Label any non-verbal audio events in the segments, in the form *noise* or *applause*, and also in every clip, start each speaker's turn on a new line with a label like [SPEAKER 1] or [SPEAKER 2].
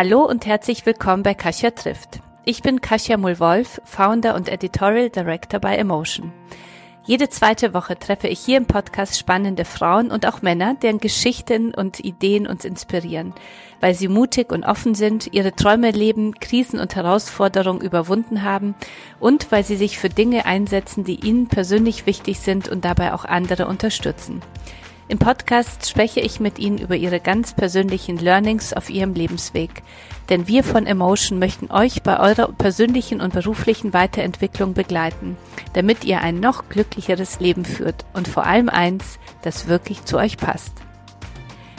[SPEAKER 1] Hallo und herzlich willkommen bei Kasia trifft. Ich bin Kasia Mulwolf, Founder und Editorial Director bei Emotion. Jede zweite Woche treffe ich hier im Podcast spannende Frauen und auch Männer, deren Geschichten und Ideen uns inspirieren, weil sie mutig und offen sind, ihre Träume leben, Krisen und Herausforderungen überwunden haben und weil sie sich für Dinge einsetzen, die ihnen persönlich wichtig sind und dabei auch andere unterstützen. Im Podcast spreche ich mit Ihnen über Ihre ganz persönlichen Learnings auf Ihrem Lebensweg. Denn wir von Emotion möchten euch bei eurer persönlichen und beruflichen Weiterentwicklung begleiten, damit ihr ein noch glücklicheres Leben führt und vor allem eins, das wirklich zu euch passt.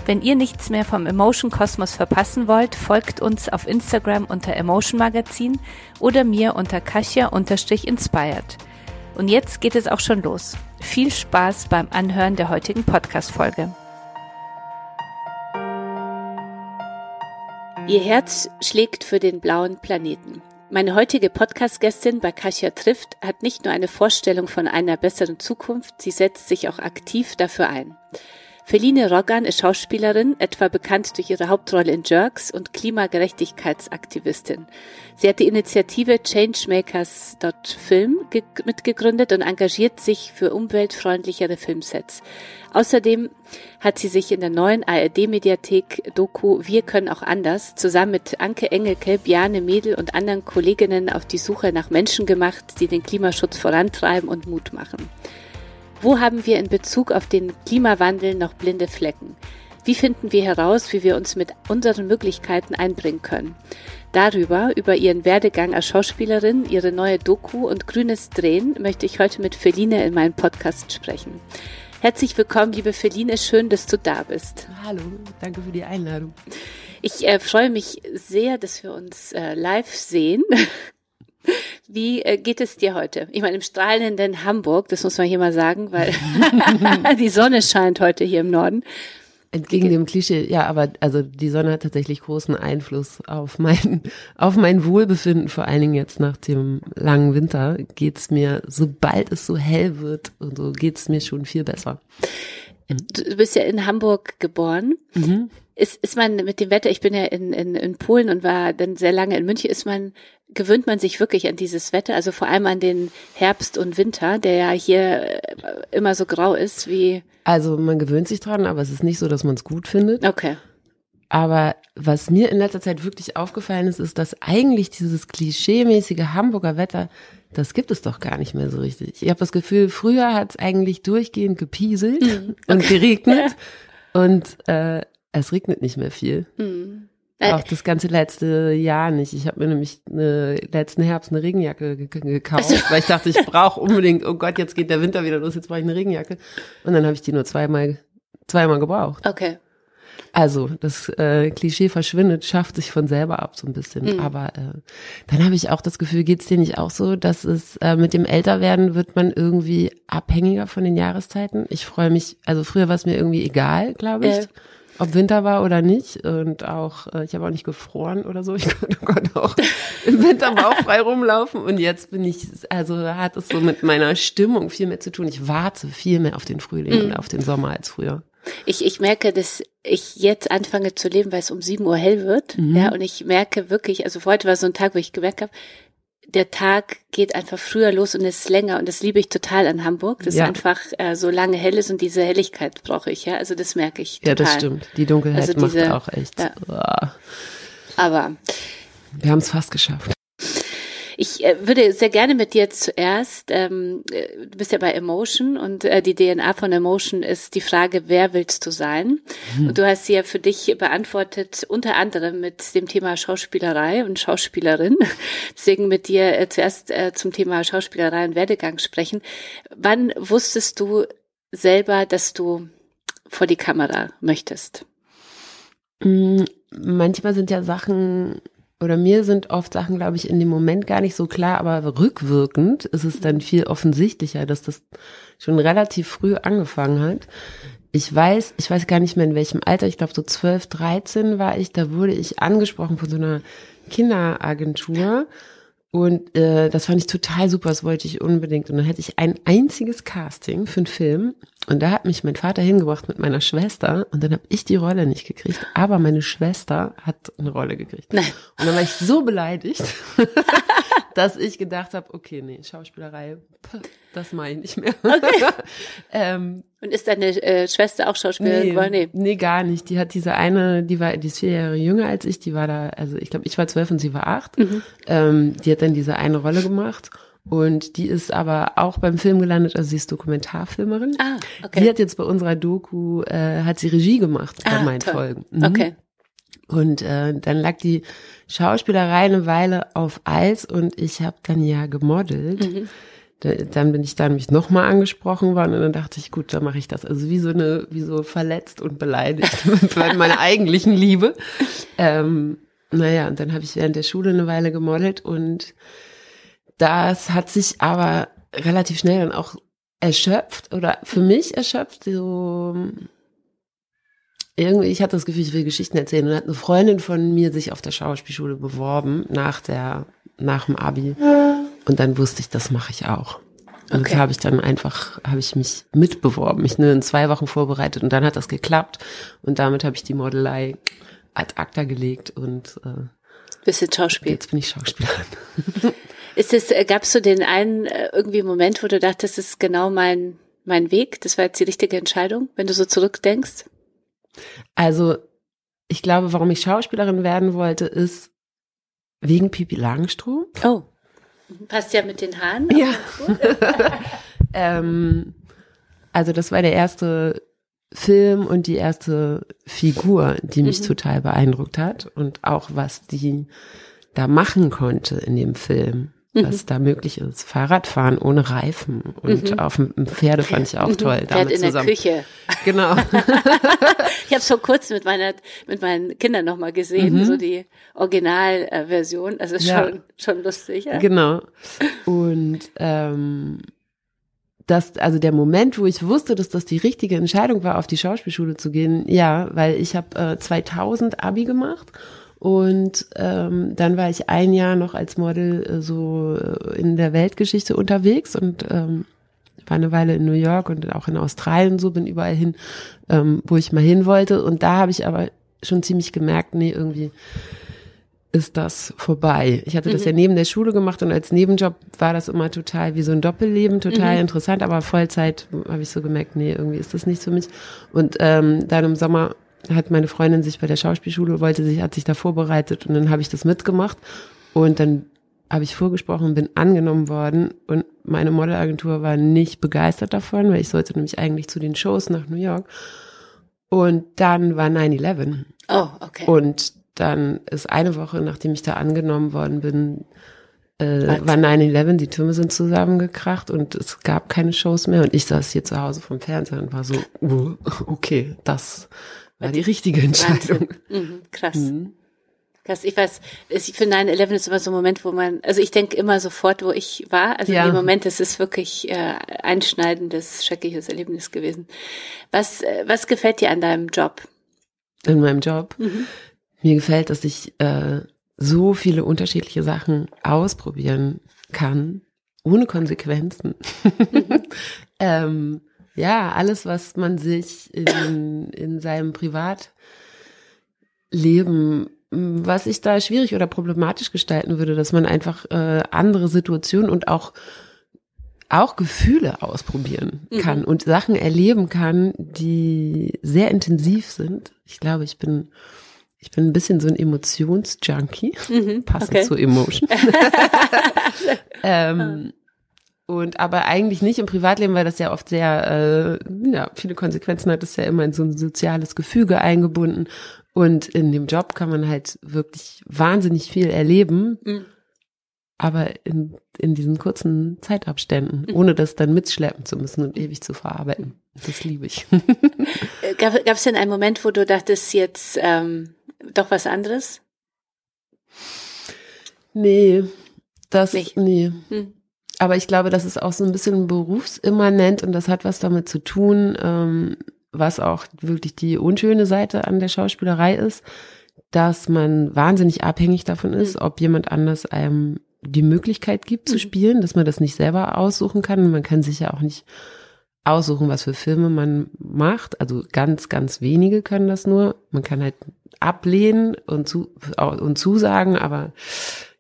[SPEAKER 1] Wenn ihr nichts mehr vom Emotion Kosmos verpassen wollt, folgt uns auf Instagram unter Emotion Magazin oder mir unter Kasia-inspired. Und jetzt geht es auch schon los. Viel Spaß beim Anhören der heutigen Podcast-Folge. Ihr Herz schlägt für den blauen Planeten. Meine heutige Podcast-Gästin bei Kasia trifft hat nicht nur eine Vorstellung von einer besseren Zukunft, sie setzt sich auch aktiv dafür ein. Feline Roggan ist Schauspielerin, etwa bekannt durch ihre Hauptrolle in Jerks und Klimagerechtigkeitsaktivistin. Sie hat die Initiative Changemakers.film mitgegründet und engagiert sich für umweltfreundlichere Filmsets. Außerdem hat sie sich in der neuen ARD-Mediathek Doku Wir können auch anders zusammen mit Anke Engelke, Bjane Mädel und anderen Kolleginnen auf die Suche nach Menschen gemacht, die den Klimaschutz vorantreiben und Mut machen. Wo haben wir in Bezug auf den Klimawandel noch blinde Flecken? Wie finden wir heraus, wie wir uns mit unseren Möglichkeiten einbringen können? Darüber, über ihren Werdegang als Schauspielerin, ihre neue Doku und grünes Drehen möchte ich heute mit Feline in meinem Podcast sprechen. Herzlich willkommen, liebe Feline, schön, dass du da bist.
[SPEAKER 2] Hallo, danke für die Einladung.
[SPEAKER 1] Ich äh, freue mich sehr, dass wir uns äh, live sehen. Wie äh, geht es dir heute? Ich meine, im strahlenden Hamburg, das muss man hier mal sagen, weil *laughs* die Sonne scheint heute hier im Norden.
[SPEAKER 2] Entgegen dem Klischee, ja, aber also die Sonne hat tatsächlich großen Einfluss auf mein, *laughs* auf mein Wohlbefinden, vor allen Dingen jetzt nach dem langen Winter geht's mir, sobald es so hell wird und so geht's mir schon viel besser.
[SPEAKER 1] Du bist ja in Hamburg geboren. Mhm. Ist, ist man mit dem Wetter, ich bin ja in, in, in Polen und war dann sehr lange in München, ist man, gewöhnt man sich wirklich an dieses Wetter, also vor allem an den Herbst und Winter, der ja hier äh, immer so grau ist wie.
[SPEAKER 2] Also man gewöhnt sich dran, aber es ist nicht so, dass man es gut findet.
[SPEAKER 1] Okay.
[SPEAKER 2] Aber was mir in letzter Zeit wirklich aufgefallen ist, ist, dass eigentlich dieses klischeemäßige Hamburger Wetter, das gibt es doch gar nicht mehr so richtig. Ich habe das Gefühl, früher hat es eigentlich durchgehend gepieselt mhm. okay. und geregnet. *laughs* Und äh, es regnet nicht mehr viel. Hm. Auch das ganze letzte Jahr nicht. Ich habe mir nämlich eine, letzten Herbst eine Regenjacke gekauft, also. weil ich dachte, ich *laughs* brauche unbedingt, oh Gott, jetzt geht der Winter wieder los, jetzt brauche ich eine Regenjacke. Und dann habe ich die nur zweimal, zweimal gebraucht.
[SPEAKER 1] Okay.
[SPEAKER 2] Also das äh, Klischee verschwindet, schafft sich von selber ab so ein bisschen. Mhm. Aber äh, dann habe ich auch das Gefühl, geht's dir nicht auch so, dass es äh, mit dem Älterwerden wird man irgendwie abhängiger von den Jahreszeiten. Ich freue mich, also früher war es mir irgendwie egal, glaube ich. Äh ob Winter war oder nicht. Und auch, äh, ich habe auch nicht gefroren oder so. Ich *laughs* konnte, konnte auch im Winter bauchfrei rumlaufen. Und jetzt bin ich, also hat es so mit meiner Stimmung viel mehr zu tun. Ich warte viel mehr auf den Frühling mhm. und auf den Sommer als früher.
[SPEAKER 1] Ich, ich merke, dass ich jetzt anfange zu leben, weil es um sieben Uhr hell wird. Mhm. Ja, und ich merke wirklich, also heute war so ein Tag, wo ich gemerkt habe, der Tag geht einfach früher los und ist länger und das liebe ich total an Hamburg, dass ja. einfach äh, so lange hell ist und diese Helligkeit brauche ich, ja, also das merke ich total.
[SPEAKER 2] Ja, das stimmt. Die Dunkelheit also diese, macht auch echt. Ja.
[SPEAKER 1] Aber
[SPEAKER 2] wir haben es fast geschafft.
[SPEAKER 1] Ich äh, würde sehr gerne mit dir zuerst, ähm, äh, du bist ja bei Emotion und äh, die DNA von Emotion ist die Frage, wer willst du sein? Mhm. Und du hast sie ja für dich beantwortet, unter anderem mit dem Thema Schauspielerei und Schauspielerin. *laughs* Deswegen mit dir äh, zuerst äh, zum Thema Schauspielerei und Werdegang sprechen. Wann wusstest du selber, dass du vor die Kamera möchtest?
[SPEAKER 2] Mm, manchmal sind ja Sachen oder mir sind oft Sachen, glaube ich, in dem Moment gar nicht so klar, aber rückwirkend ist es dann viel offensichtlicher, dass das schon relativ früh angefangen hat. Ich weiß, ich weiß gar nicht mehr in welchem Alter, ich glaube so 12, 13 war ich, da wurde ich angesprochen von so einer Kinderagentur Und äh, das fand ich total super, das wollte ich unbedingt. Und dann hatte ich ein einziges Casting für einen Film. Und da hat mich mein Vater hingebracht mit meiner Schwester. Und dann habe ich die Rolle nicht gekriegt. Aber meine Schwester hat eine Rolle gekriegt.
[SPEAKER 1] Nein.
[SPEAKER 2] Und dann war ich so beleidigt, *laughs* dass ich gedacht habe, okay, nee, Schauspielerei, das mache ich nicht mehr.
[SPEAKER 1] Okay. *laughs*
[SPEAKER 2] ähm,
[SPEAKER 1] Und ist deine äh, Schwester auch Schauspielerin
[SPEAKER 2] nee,
[SPEAKER 1] geworden? Nee.
[SPEAKER 2] nee, gar nicht. Die hat diese eine, die war, die ist vier Jahre jünger als ich, die war da, also ich glaube, ich war zwölf und sie war acht.
[SPEAKER 1] Mhm.
[SPEAKER 2] Ähm, die hat dann diese eine Rolle gemacht. Und die ist aber auch beim Film gelandet, also sie ist Dokumentarfilmerin.
[SPEAKER 1] Ah, okay.
[SPEAKER 2] Die hat jetzt bei unserer Doku, äh, hat sie Regie gemacht bei
[SPEAKER 1] Ah,
[SPEAKER 2] meinen
[SPEAKER 1] toll.
[SPEAKER 2] Folgen. Mhm.
[SPEAKER 1] Okay.
[SPEAKER 2] Und äh, dann lag die Schauspielerei eine Weile auf Eis und ich habe dann ja gemodelt.
[SPEAKER 1] Mhm.
[SPEAKER 2] Da, dann bin ich da nämlich nochmal angesprochen worden und dann dachte ich, gut, dann mache ich das. Also wie so eine, wie so verletzt und beleidigt *laughs* bei meiner eigentlichen Liebe. Ähm, naja, und dann habe ich während der Schule eine Weile gemodelt und das hat sich aber relativ schnell dann auch erschöpft oder für mich erschöpft, so irgendwie, ich hatte das Gefühl, ich will Geschichten erzählen. Und dann hat eine Freundin von mir sich auf der Schauspielschule beworben nach der, nach dem Abi. Und dann wusste ich, das mache ich auch. Und
[SPEAKER 1] Okay.
[SPEAKER 2] das habe ich dann einfach, habe ich mich mitbeworben, mich nur in zwei Wochen vorbereitet und dann hat das geklappt. Und damit habe ich die Modelei ad acta gelegt und äh,
[SPEAKER 1] Bisschen Schauspiel.
[SPEAKER 2] jetzt bin ich Schauspielerin. *laughs*
[SPEAKER 1] Ist es, äh, gab's so den einen äh, irgendwie Moment, wo du dachtest, das ist genau mein, mein Weg, das war jetzt die richtige Entscheidung, wenn du so zurückdenkst?
[SPEAKER 2] Also, ich glaube, warum ich Schauspielerin werden wollte, ist wegen Pipi Langstrumpf.
[SPEAKER 1] Oh. Passt ja mit den Haaren.
[SPEAKER 2] Ja. *laughs* ähm, also das war der erste Film und die erste Figur, die mich
[SPEAKER 1] Mhm.
[SPEAKER 2] total beeindruckt hat und auch was die da machen konnte in dem Film. Was da möglich ist. Fahrradfahren ohne Reifen und
[SPEAKER 1] Mhm.
[SPEAKER 2] auf dem Pferde fand ich auch toll.
[SPEAKER 1] Pferd
[SPEAKER 2] Damit
[SPEAKER 1] in der
[SPEAKER 2] zusammen.
[SPEAKER 1] Küche.
[SPEAKER 2] Genau. *laughs*
[SPEAKER 1] Ich habe vor kurzem mit meiner mit meinen Kindern noch mal gesehen, so die Originalversion. Also ist
[SPEAKER 2] Mhm. Ja.
[SPEAKER 1] schon schon lustig. Ja?
[SPEAKER 2] Genau. Und ähm, das, also der Moment, wo ich wusste, dass das die richtige Entscheidung war, auf die Schauspielschule zu gehen, ja, weil ich habe äh, 2000 Abi gemacht und ähm, dann war ich ein Jahr noch als Model äh, so äh, in der Weltgeschichte unterwegs und ähm, war eine Weile in New York und auch in Australien und so, bin überall hin, ähm, wo ich mal hin wollte. Und da habe ich aber schon ziemlich gemerkt, nee, irgendwie ist das vorbei. Ich hatte das ja neben der Schule gemacht und als Nebenjob war das immer total wie so ein Doppelleben, total interessant, aber Vollzeit habe ich so gemerkt, nee, irgendwie ist das nichts für mich. Und ähm, dann im Sommer hat meine Freundin sich bei der Schauspielschule, wollte sich, hat sich da vorbereitet und dann habe ich das mitgemacht und dann habe ich vorgesprochen, bin angenommen worden und meine Modelagentur war nicht begeistert davon, weil ich sollte nämlich eigentlich zu den Shows nach New York. Und dann war 9-11.
[SPEAKER 1] Oh, okay.
[SPEAKER 2] Und dann ist eine Woche, nachdem ich da angenommen worden bin, äh,
[SPEAKER 1] Was?
[SPEAKER 2] war 9-11, die Türme sind zusammengekracht und es gab keine Shows mehr und ich saß hier zu Hause vom Fernseher und war so, okay, das war die richtige Entscheidung.
[SPEAKER 1] Mhm, krass.
[SPEAKER 2] Mhm.
[SPEAKER 1] Krass, ich weiß, ich finde 9-11 ist immer so ein Moment, wo man, also ich denke immer sofort, wo ich war. Also
[SPEAKER 2] Ja.
[SPEAKER 1] in dem Moment ist es wirklich äh, einschneidendes, schreckliches Erlebnis gewesen. Was, äh, was gefällt dir an deinem Job?
[SPEAKER 2] In meinem Job. Mir gefällt, dass ich äh, so viele unterschiedliche Sachen ausprobieren kann, ohne Konsequenzen. *laughs* ähm, ja, alles, was man sich in, in seinem Privatleben, was ich da schwierig oder problematisch gestalten würde, dass man einfach äh, andere Situationen und auch auch Gefühle ausprobieren kann und Sachen erleben kann, die sehr intensiv sind. Ich glaube, ich bin ich bin ein bisschen so ein Emotionsjunkie, passend
[SPEAKER 1] okay.
[SPEAKER 2] zu Emotion. *laughs* ähm, und aber eigentlich nicht im Privatleben, weil das ja oft sehr, äh, ja, viele Konsequenzen hat, ist ja immer in so ein soziales Gefüge eingebunden. Und in dem Job kann man halt wirklich wahnsinnig viel erleben,
[SPEAKER 1] Mhm.
[SPEAKER 2] aber in, in diesen kurzen Zeitabständen, ohne das dann mitschleppen zu müssen und ewig zu verarbeiten. Das liebe ich. *laughs*
[SPEAKER 1] Äh, Gab es denn einen Moment, wo du dachtest, jetzt ähm, doch was anderes?
[SPEAKER 2] nee, das,
[SPEAKER 1] Nicht?
[SPEAKER 2] nee.
[SPEAKER 1] Hm.
[SPEAKER 2] Aber ich glaube, das ist auch so ein bisschen berufsimmanent und das hat was damit zu tun, ähm, was auch wirklich die unschöne Seite an der Schauspielerei ist, dass man wahnsinnig abhängig davon ist, ob jemand anders einem die Möglichkeit gibt zu
[SPEAKER 1] Mhm.
[SPEAKER 2] spielen, dass man das nicht selber aussuchen kann. Man kann sich ja auch nicht aussuchen, was für Filme man macht. Also ganz, ganz wenige können das nur. Man kann halt ablehnen und, zu, und zusagen, aber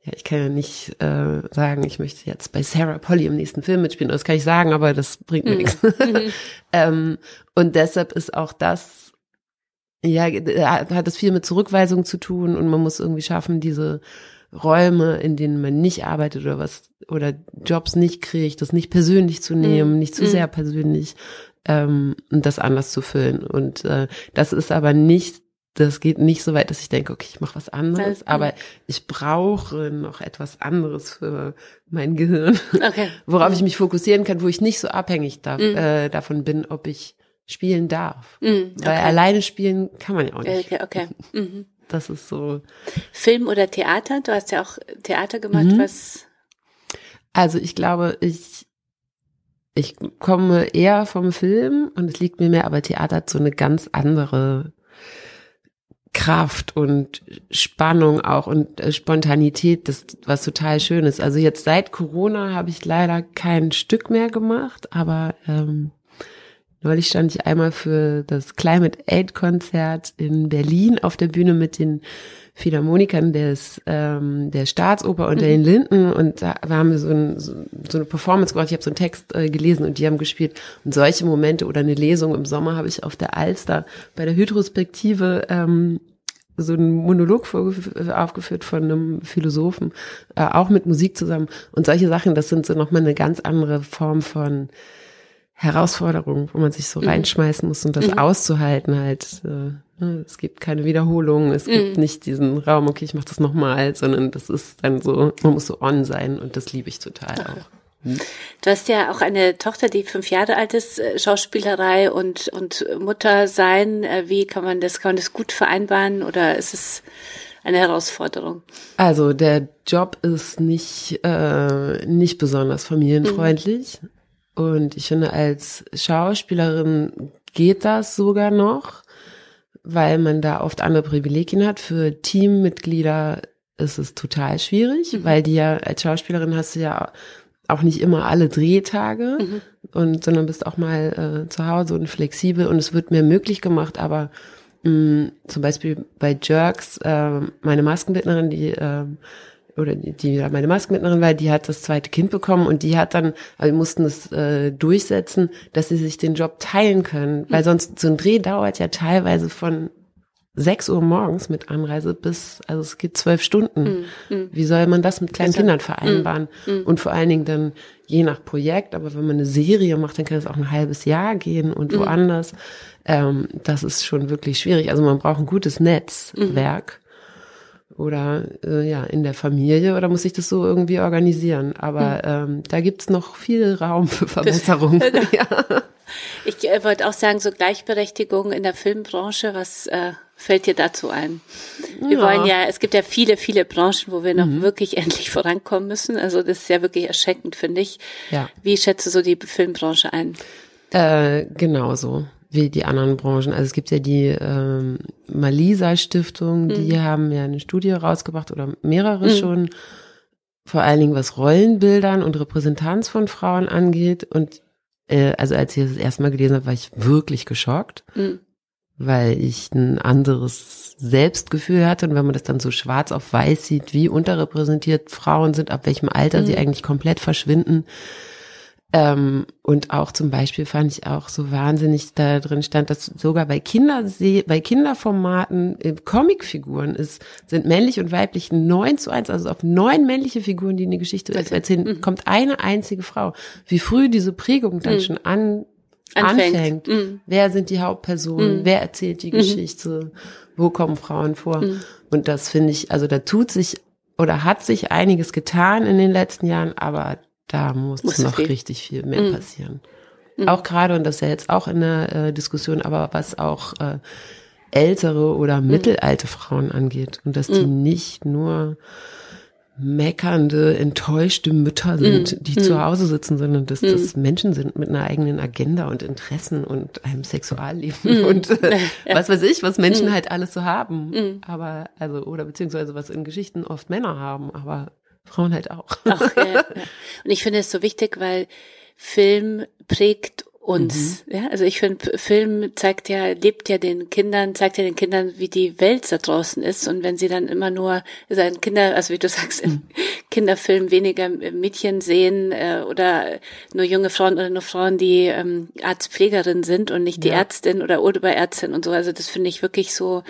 [SPEAKER 2] ja, ich kann ja nicht äh, sagen, ich möchte jetzt bei Sarah Polly im nächsten Film mitspielen. Das kann ich sagen, aber das bringt mir
[SPEAKER 1] Mhm.
[SPEAKER 2] nichts.
[SPEAKER 1] Mhm. *laughs*
[SPEAKER 2] ähm, und deshalb ist auch das, ja, hat es viel mit Zurückweisung zu tun und man muss irgendwie schaffen, diese Räume, in denen man nicht arbeitet oder was oder Jobs nicht kriegt, das nicht persönlich zu nehmen, nicht zu
[SPEAKER 1] Mm.
[SPEAKER 2] sehr persönlich ähm, und das anders zu füllen. Und äh, das ist aber nicht, das geht nicht so weit, dass ich denke, okay, ich mache was anderes,
[SPEAKER 1] Ja,
[SPEAKER 2] aber ich brauche noch etwas anderes für mein Gehirn,
[SPEAKER 1] Okay.
[SPEAKER 2] worauf ich mich fokussieren kann, wo ich nicht so abhängig da,
[SPEAKER 1] Mm.
[SPEAKER 2] äh, davon bin, ob ich spielen darf.
[SPEAKER 1] Mhm.
[SPEAKER 2] Weil
[SPEAKER 1] Okay.
[SPEAKER 2] alleine spielen kann man ja auch nicht.
[SPEAKER 1] Okay, okay. Mhm.
[SPEAKER 2] Das ist so.
[SPEAKER 1] Film oder Theater? Du hast ja auch Theater gemacht,
[SPEAKER 2] Mhm.
[SPEAKER 1] was.
[SPEAKER 2] Also ich glaube, ich, ich komme eher vom Film und es liegt mir mehr, aber Theater hat so eine ganz andere Kraft und Spannung auch und äh, Spontanität, das was total schön ist. Also jetzt seit Corona habe ich leider kein Stück mehr gemacht, aber ähm, neulich stand ich einmal für das Climate Aid Konzert in Berlin auf der Bühne mit den Philharmonikern des, ähm, der Staatsoper unter
[SPEAKER 1] Mhm.
[SPEAKER 2] den Linden und da haben wir so, ein, so, so eine Performance gemacht. Ich habe so einen Text äh, gelesen und die haben gespielt. Und solche Momente oder eine Lesung im Sommer habe ich auf der Alster bei der Hydrospektive ähm, so einen Monolog aufgeführt von einem Philosophen, äh, auch mit Musik zusammen. Und solche Sachen, das sind so nochmal eine ganz andere Form von Herausforderung, wo man sich so
[SPEAKER 1] Mhm.
[SPEAKER 2] reinschmeißen muss und das
[SPEAKER 1] Mhm.
[SPEAKER 2] auszuhalten halt. Äh, ne, es gibt keine Wiederholung, es gibt
[SPEAKER 1] Mhm.
[SPEAKER 2] nicht diesen Raum, okay, ich mach das nochmal, sondern das ist dann so, man muss so on sein und das liebe ich total auch.
[SPEAKER 1] Du hast ja auch eine Tochter, die fünf Jahre alt ist, äh, Schauspielerei und, und Mutter sein. Äh, Wie kann man das, kann man das gut vereinbaren oder ist es eine Herausforderung?
[SPEAKER 2] Also der Job ist nicht, äh, nicht besonders familienfreundlich. Und ich finde, als Schauspielerin geht das sogar noch, weil man da oft andere Privilegien hat. Für Teammitglieder ist es total schwierig,
[SPEAKER 1] Mhm.
[SPEAKER 2] weil die ja als Schauspielerin hast du ja auch nicht immer alle Drehtage
[SPEAKER 1] Mhm.
[SPEAKER 2] und sondern bist auch mal äh, zu Hause und flexibel und es wird mehr möglich gemacht, aber mh, zum Beispiel bei Jerks, äh, meine Maskenbildnerin, die äh, oder die, die meine Maskenbildnerin war, die hat das zweite Kind bekommen und die hat dann, also wir mussten es äh, durchsetzen, dass sie sich den Job teilen können, weil sonst so ein Dreh dauert ja teilweise von 6 Uhr morgens mit Anreise bis, also es geht zwölf Stunden.
[SPEAKER 1] Mhm.
[SPEAKER 2] Wie soll man das mit kleinen
[SPEAKER 1] Also,
[SPEAKER 2] Kindern vereinbaren?
[SPEAKER 1] mm.
[SPEAKER 2] Und vor allen Dingen dann je nach Projekt, aber wenn man eine Serie macht, dann kann es auch ein halbes Jahr gehen und
[SPEAKER 1] Mm.
[SPEAKER 2] woanders. Ähm, das ist schon wirklich schwierig. Also man braucht ein gutes Netzwerk. Oder äh, ja, in der Familie oder muss ich das so irgendwie organisieren? Aber ähm, da gibt's noch viel Raum für Verbesserung. *laughs* ja.
[SPEAKER 1] Ich äh, wollte auch sagen, so Gleichberechtigung in der Filmbranche, was äh, fällt dir dazu ein? Wir
[SPEAKER 2] Ja.
[SPEAKER 1] wollen ja, es gibt ja viele, viele Branchen, wo wir noch
[SPEAKER 2] Mhm.
[SPEAKER 1] wirklich *laughs* endlich vorankommen müssen. Also das ist ja wirklich erschreckend, finde ich.
[SPEAKER 2] ja.
[SPEAKER 1] Wie schätzt du so die Filmbranche ein?
[SPEAKER 2] Äh, genauso wie die anderen Branchen. Also es gibt ja die ähm, Malisa Stiftung, die haben ja eine Studie rausgebracht oder mehrere
[SPEAKER 1] Mhm.
[SPEAKER 2] schon, vor allen Dingen was Rollenbildern und Repräsentanz von Frauen angeht. Und äh, also als ich das erste Mal gelesen habe, war ich wirklich geschockt,
[SPEAKER 1] Mhm.
[SPEAKER 2] weil ich ein anderes Selbstgefühl hatte. Und wenn man das dann so schwarz auf weiß sieht, wie unterrepräsentiert Frauen sind, ab welchem Alter sie
[SPEAKER 1] Mhm.
[SPEAKER 2] eigentlich komplett verschwinden, ähm, und auch zum Beispiel fand ich auch so wahnsinnig da drin stand, dass sogar bei Kindersee, bei Kinderformaten äh, Comicfiguren ist, sind männlich und weiblich neun zu eins, also auf neun männliche Figuren, die eine Geschichte
[SPEAKER 1] Okay.
[SPEAKER 2] erzählen,
[SPEAKER 1] Mhm.
[SPEAKER 2] kommt eine einzige Frau. Wie früh diese Prägung dann
[SPEAKER 1] Mhm.
[SPEAKER 2] schon an,
[SPEAKER 1] Anfängt.
[SPEAKER 2] anfängt.
[SPEAKER 1] Mhm.
[SPEAKER 2] Wer sind die Hauptpersonen?
[SPEAKER 1] Mhm.
[SPEAKER 2] Wer erzählt die
[SPEAKER 1] Mhm.
[SPEAKER 2] Geschichte? Wo kommen Frauen vor?
[SPEAKER 1] Mhm.
[SPEAKER 2] Und das finde ich, also da tut sich oder hat sich einiges getan in den letzten Jahren, aber da muss,
[SPEAKER 1] Muss
[SPEAKER 2] noch
[SPEAKER 1] viel.
[SPEAKER 2] richtig viel mehr
[SPEAKER 1] Mhm.
[SPEAKER 2] passieren.
[SPEAKER 1] Mhm.
[SPEAKER 2] Auch gerade, und das ist ja jetzt auch in der äh, Diskussion, aber was auch äh, ältere oder mittelalte Frauen angeht und dass die
[SPEAKER 1] Mhm.
[SPEAKER 2] nicht nur meckernde, enttäuschte Mütter sind,
[SPEAKER 1] Mhm.
[SPEAKER 2] die
[SPEAKER 1] Mhm.
[SPEAKER 2] zu Hause sitzen, sondern dass
[SPEAKER 1] Mhm.
[SPEAKER 2] das Menschen sind mit einer eigenen Agenda und Interessen und einem Sexualleben
[SPEAKER 1] Mhm.
[SPEAKER 2] und äh, *laughs*
[SPEAKER 1] Ja.
[SPEAKER 2] was weiß ich, was Menschen
[SPEAKER 1] Mhm.
[SPEAKER 2] halt alles so haben.
[SPEAKER 1] Mhm.
[SPEAKER 2] Aber, also, oder beziehungsweise was in Geschichten oft Männer haben, aber Frauen halt auch.
[SPEAKER 1] Ach, ja, ja. *laughs* Und ich finde es so wichtig, weil Film prägt uns. Mhm. Ja, also ich finde, Film zeigt ja, lebt ja den Kindern, zeigt ja den Kindern, wie die Welt da draußen ist. Und wenn sie dann immer nur sein Kinder, also wie du sagst, im mhm. Kinderfilm weniger Mädchen sehen äh, oder nur junge Frauen oder nur Frauen, die ähm, Arztpflegerin sind und nicht die ja. Ärztin oder Oberärztin und so. Also das finde ich wirklich so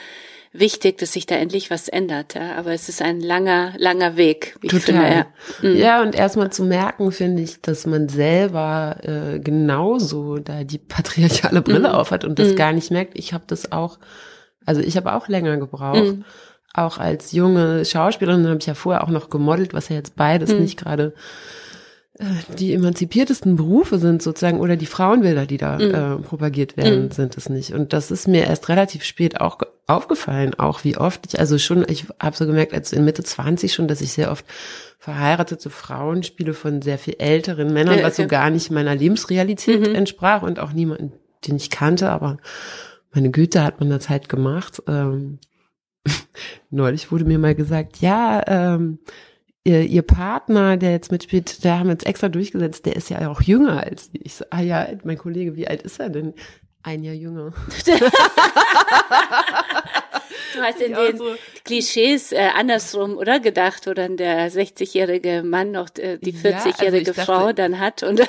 [SPEAKER 1] wichtig, dass sich da endlich was ändert. Ja? Aber es ist ein langer, langer Weg.
[SPEAKER 2] Wie Total. Finde, ja. Mhm. ja, und erstmal zu merken, finde ich, dass man selber äh, genauso da die patriarchale Brille mhm. aufhat und das mhm. gar nicht merkt. Ich habe das auch, also ich habe auch länger gebraucht. Mhm. Auch als junge Schauspielerin habe ich ja vorher auch noch gemodelt, was ja jetzt beides mhm. nicht gerade die emanzipiertesten Berufe sind sozusagen oder die Frauenbilder, die da mhm. äh, propagiert werden, mhm. sind es nicht. Und das ist mir erst relativ spät auch aufgefallen, auch wie oft ich, also schon, ich habe so gemerkt, als in Mitte 20 schon, dass ich sehr oft verheiratete Frauen spiele von sehr viel älteren Männern, was so gar nicht meiner Lebensrealität mhm. entsprach und auch niemanden, den ich kannte, aber meine Güte hat man das halt gemacht. Ähm, *laughs* neulich wurde mir mal gesagt, ja, ähm, ihr, ihr Partner, der jetzt mitspielt, der haben wir jetzt extra durchgesetzt, der ist ja auch jünger als ich. So, ah ja, mein Kollege, wie alt ist er denn? Ein Jahr jünger. *laughs* *laughs*
[SPEAKER 1] Du hast in den so. Klischees äh, andersrum, oder gedacht, oder der 60-jährige Mann noch äh, die 40-jährige ja, also Frau dann hat. Und *laughs* das,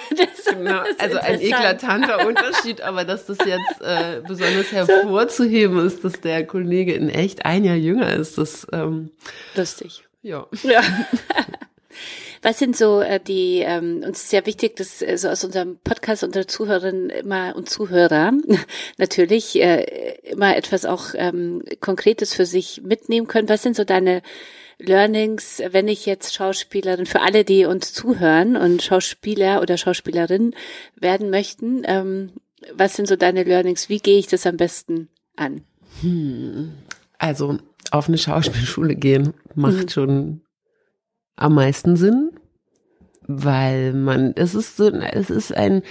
[SPEAKER 2] genau, also ein eklatanter Unterschied, aber dass das jetzt äh, besonders *laughs* hervorzuheben ist, dass der Kollege in echt ein Jahr jünger ist, das ähm,
[SPEAKER 1] lustig.
[SPEAKER 2] Ja. ja.
[SPEAKER 1] Was sind so äh, die, ähm, uns ist sehr wichtig, dass äh, so aus unserem Podcast unsere Zuhörerinnen immer und Zuhörer *laughs* natürlich äh, immer etwas auch ähm, Konkretes für sich mitnehmen können. Was sind so deine Learnings, wenn ich jetzt Schauspielerin, für alle, die uns zuhören und Schauspieler oder Schauspielerin werden möchten, ähm, was sind so deine Learnings? Wie gehe ich das am besten an?
[SPEAKER 2] Hm. Also auf eine Schauspielschule gehen macht mhm. schon am meisten Sinn, weil man, es ist so, es ist ein,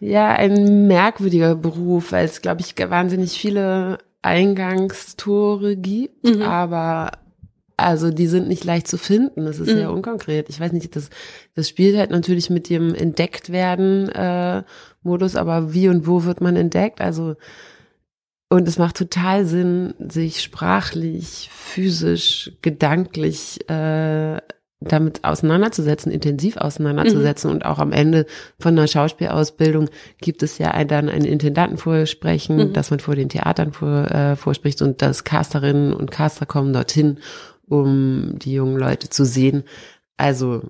[SPEAKER 2] ja, ein merkwürdiger Beruf, weil es, glaube ich, wahnsinnig viele Eingangstore gibt, mhm. aber also die sind nicht leicht zu finden. Das ist mhm. sehr unkonkret. Ich weiß nicht, das, das spielt halt natürlich mit dem Entdecktwerden äh, Modus, aber wie und wo wird man entdeckt? Also und es macht total Sinn, sich sprachlich, physisch, gedanklich äh, damit auseinanderzusetzen, intensiv auseinanderzusetzen. Mhm. Und auch am Ende von einer Schauspielausbildung gibt es ja ein, dann ein Intendantenvorsprechen, mhm. dass man vor den Theatern vor, äh, vorspricht und dass Casterinnen und Caster kommen dorthin, um die jungen Leute zu sehen. Also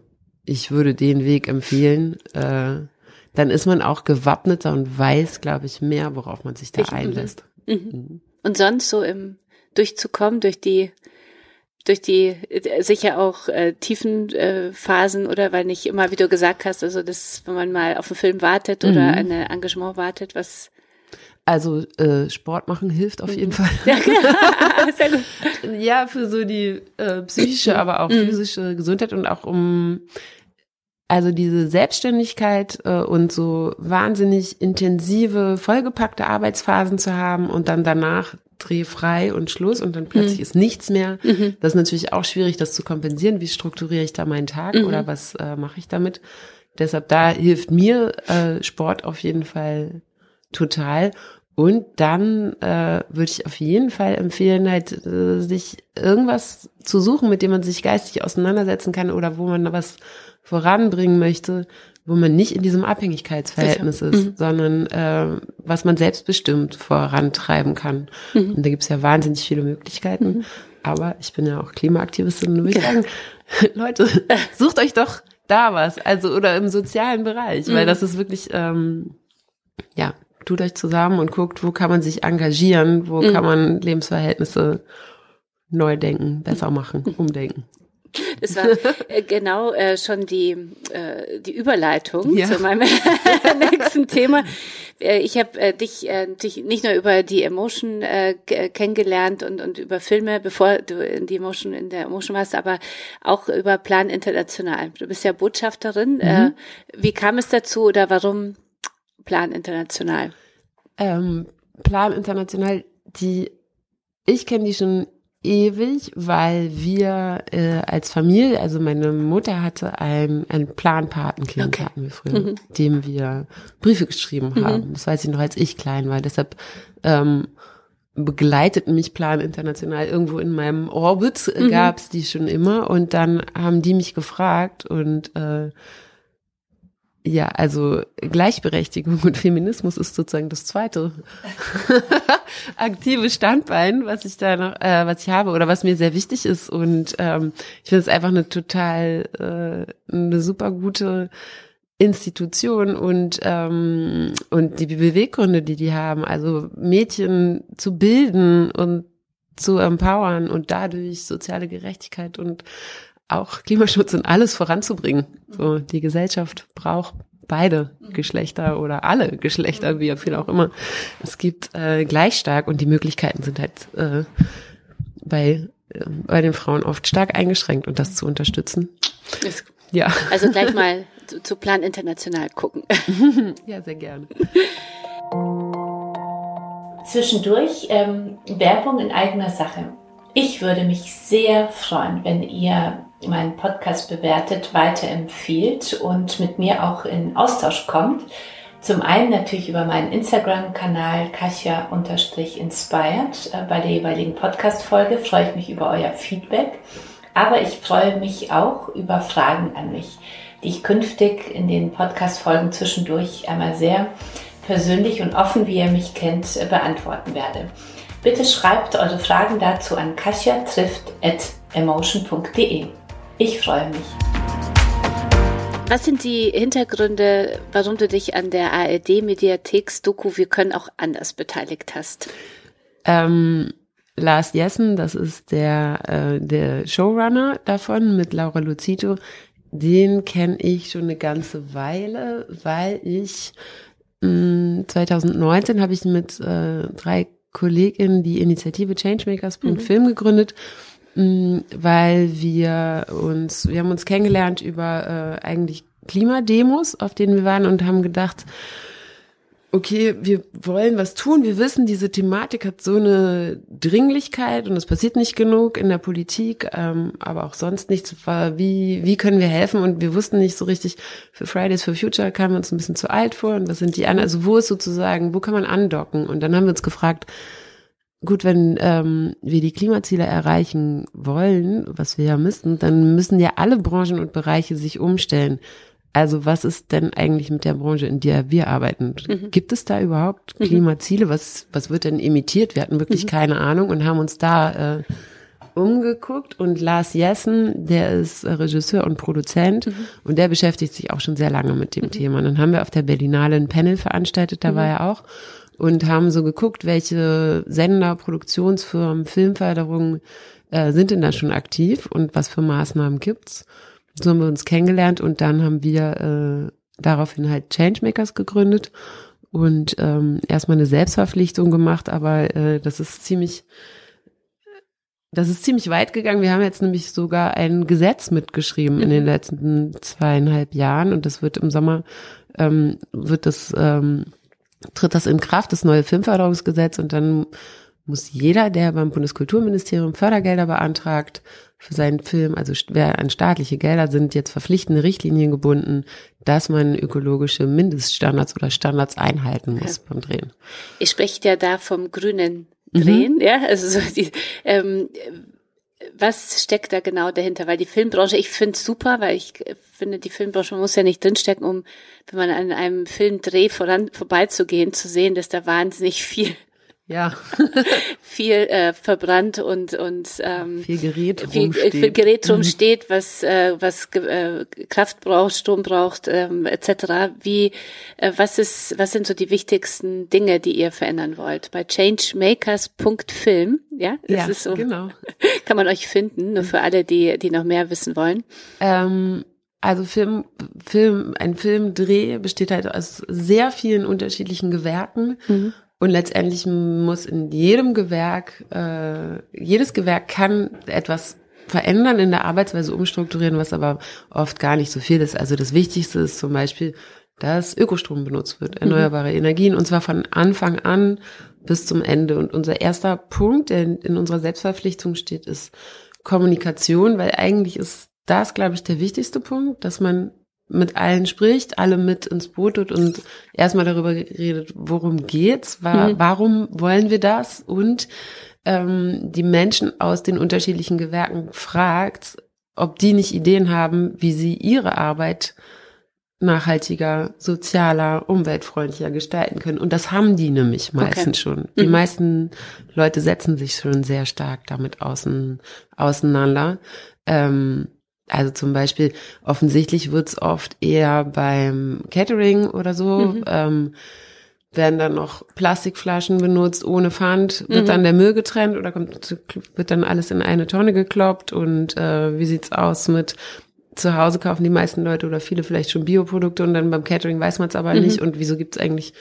[SPEAKER 2] ich würde den Weg empfehlen. Äh, dann ist man auch gewappneter und weiß, glaube ich, mehr, worauf man sich da ich, einlässt.
[SPEAKER 1] Mhm. mhm. Und sonst so im durchzukommen durch die durch die äh, sicher auch äh, tiefen äh, Phasen oder weil nicht immer, wie du gesagt hast, also das, wenn man mal auf einen Film wartet oder mhm. ein Engagement wartet, was
[SPEAKER 2] also äh, Sport machen hilft auf jeden mhm. Fall. *laughs* Ja, *laughs* *laughs* ja, für so die äh, psychische, aber auch mhm. physische Gesundheit und auch um also diese Selbstständigkeit äh, und so wahnsinnig intensive, vollgepackte Arbeitsphasen zu haben und dann danach drehfrei und Schluss und dann plötzlich mhm. ist nichts mehr. Mhm. Das ist natürlich auch schwierig, das zu kompensieren. Wie strukturiere ich da meinen Tag mhm. oder was äh, mache ich damit? Deshalb da hilft mir äh, Sport auf jeden Fall total. Und dann äh, würde ich auf jeden Fall empfehlen, halt äh, sich irgendwas zu suchen, mit dem man sich geistig auseinandersetzen kann oder wo man was voranbringen möchte, wo man nicht in diesem Abhängigkeitsverhältnis Sicher. ist, mhm. sondern äh, was man selbstbestimmt vorantreiben kann. Mhm. Und da gibt es ja wahnsinnig viele Möglichkeiten. Mhm. Aber ich bin ja auch Klimaaktivistin und würde sagen, *laughs* Leute, *laughs* sucht euch doch da was, also oder im sozialen Bereich, weil mhm. das ist wirklich, ähm, ja, tut euch zusammen und guckt, wo kann man sich engagieren, wo mhm. kann man Lebensverhältnisse neu denken, besser machen, umdenken.
[SPEAKER 1] Das war äh, genau äh, schon die, äh, die Überleitung ja. zu meinem *laughs* nächsten Thema. Äh, ich habe äh, dich, äh, dich nicht nur über die Emotion äh, kennengelernt und, und über Filme, bevor du in die Emotion in der Emotion warst, aber auch über Plan International. Du bist ja Botschafterin. Mhm. Äh, wie kam es dazu oder warum Plan International?
[SPEAKER 2] Ähm, Plan International, die ich kenne die schon ewig, weil wir äh, als Familie, also meine Mutter hatte ein, ein Planpatenkind, okay. hatten wir früher, mhm. dem wir Briefe geschrieben mhm. haben. Das weiß ich noch, als ich klein war. Deshalb ähm, begleiteten mich Plan International irgendwo in meinem Orbit, mhm. gab's die schon immer. Und dann haben die mich gefragt und äh, ja, also Gleichberechtigung und Feminismus ist sozusagen das zweite *laughs* aktive Standbein, was ich da noch, äh, was ich habe oder was mir sehr wichtig ist. Und ähm, ich finde es einfach eine total äh, eine super gute Institution und ähm, und die Beweggründe, die die haben, also Mädchen zu bilden und zu empowern und dadurch soziale Gerechtigkeit und auch Klimaschutz und alles voranzubringen. So, die Gesellschaft braucht beide Geschlechter oder alle Geschlechter, wie viel auch immer. Es gibt äh, gleich stark und die Möglichkeiten sind halt äh, bei, äh, bei den Frauen oft stark eingeschränkt und das zu unterstützen.
[SPEAKER 1] Ist, ja. Also gleich mal *laughs* zu, zu Plan International gucken. *laughs*
[SPEAKER 2] ja, sehr gerne.
[SPEAKER 1] Zwischendurch ähm, Werbung in eigener Sache. Ich würde mich sehr freuen, wenn ihr meinen Podcast bewertet, weiterempfiehlt und mit mir auch in Austausch kommt. Zum einen natürlich über meinen Instagram-Kanal Kasia-inspired. Äh, bei der jeweiligen Podcast-Folge freue ich mich über euer Feedback. Aber ich freue mich auch über Fragen an mich, die ich künftig in den Podcast-Folgen zwischendurch einmal sehr persönlich und offen, wie ihr mich kennt, beantworten werde. Bitte schreibt eure Fragen dazu an kasia.trifft.emotion.de. Ich freue mich. Was sind die Hintergründe, warum du dich an der ARD-Mediatheks-Doku Wir können auch anders beteiligt hast?
[SPEAKER 2] Ähm, Lars Jessen, das ist der, äh, der Showrunner davon mit Laura Luzito. Den kenne ich schon eine ganze Weile, weil ich mh, 2019 habe ich mit äh, drei Kollegin die Initiative Changemakers.film mhm. gegründet, mm, weil wir uns, wir haben uns kennengelernt über äh, eigentlich Klimademos, auf denen wir waren und haben gedacht, okay, wir wollen was tun. Wir wissen, diese Thematik hat so eine Dringlichkeit und es passiert nicht genug in der Politik, ähm, aber auch sonst nichts. Wie, wie können wir helfen? Und wir wussten nicht so richtig, für Fridays for Future kamen wir uns ein bisschen zu alt vor und was sind die anderen? Also wo ist sozusagen, wo kann man andocken? Und dann haben wir uns gefragt, gut, wenn ähm, wir die Klimaziele erreichen wollen, was wir ja müssen, dann müssen ja alle Branchen und Bereiche sich umstellen. Also was ist denn eigentlich mit der Branche, in der wir arbeiten? Mhm. Gibt es da überhaupt mhm. Klimaziele? Was, was wird denn imitiert? Wir hatten wirklich mhm. keine Ahnung und haben uns da äh, umgeguckt. Und Lars Jessen, der ist Regisseur und Produzent mhm. und der beschäftigt sich auch schon sehr lange mit dem mhm. Thema. Und dann haben wir auf der Berlinale ein Panel veranstaltet, da war er auch und haben so geguckt, welche Sender, Produktionsfirmen, Filmförderungen äh, sind denn da schon aktiv und was für Maßnahmen gibt's. So haben wir uns kennengelernt und dann haben wir äh, daraufhin halt Changemakers gegründet und ähm, erstmal eine Selbstverpflichtung gemacht, aber äh, das ist ziemlich das ist ziemlich weit gegangen. Wir haben jetzt nämlich sogar ein Gesetz mitgeschrieben in den mhm. letzten zweieinhalb Jahren und das wird im Sommer ähm, wird das ähm, tritt das in Kraft, das neue Filmförderungsgesetz und dann muss jeder, der beim Bundeskulturministerium Fördergelder beantragt, für seinen Film, also wer an staatliche Gelder sind, jetzt verpflichtende Richtlinien gebunden, dass man ökologische Mindeststandards oder Standards einhalten muss ja. beim Drehen.
[SPEAKER 1] Ich spreche ja da vom grünen Drehen, mhm. ja, also so die, ähm, was steckt da genau dahinter? Weil die Filmbranche, ich finde es super, weil ich finde, die Filmbranche muss ja nicht drinstecken, um, wenn man an einem Filmdreh voran, vorbeizugehen, zu sehen, dass da wahnsinnig viel
[SPEAKER 2] ja.
[SPEAKER 1] viel äh, verbrannt und und ähm,
[SPEAKER 2] viel Gerät
[SPEAKER 1] viel, rumsteht. viel Gerät mhm. rumsteht, was äh, was äh, Kraft braucht, Strom braucht ähm, etc. Wie äh, was ist was sind so die wichtigsten Dinge, die ihr verändern wollt? Bei changemakers.film, ja,
[SPEAKER 2] das ja, ist so. Genau. *laughs*
[SPEAKER 1] Kann man euch finden, nur für alle, die die noch mehr wissen wollen.
[SPEAKER 2] Ähm, also Film, Film, ein Filmdreh besteht halt aus sehr vielen unterschiedlichen Gewerken. Mhm. Und letztendlich muss in jedem Gewerk, äh, jedes Gewerk kann etwas verändern in der Arbeitsweise, umstrukturieren, was aber oft gar nicht so viel ist. Also das Wichtigste ist zum Beispiel, dass Ökostrom benutzt wird, erneuerbare mhm. Energien, und zwar von Anfang an bis zum Ende. Und unser erster Punkt, der in unserer Selbstverpflichtung steht, ist Kommunikation, weil eigentlich ist das, glaube ich, der wichtigste Punkt, dass man mit allen spricht, alle mit ins Boot tut und erstmal darüber redet, worum geht's, war, mhm. warum wollen wir das und ähm, die Menschen aus den unterschiedlichen Gewerken fragt, ob die nicht Ideen haben, wie sie ihre Arbeit nachhaltiger, sozialer, umweltfreundlicher gestalten können. Und das haben die nämlich meistens okay. schon. Die mhm. meisten Leute setzen sich schon sehr stark damit außen, auseinander. Ähm, also zum Beispiel, offensichtlich wird es oft eher beim Catering oder so. Mhm. Ähm, werden dann noch Plastikflaschen benutzt ohne Pfand, wird mhm. dann der Müll getrennt oder kommt, wird dann alles in eine Tonne gekloppt und äh, wie sieht's aus mit zu Hause kaufen die meisten Leute oder viele vielleicht schon Bioprodukte und dann beim Catering weiß man es aber mhm. nicht und wieso gibt's eigentlich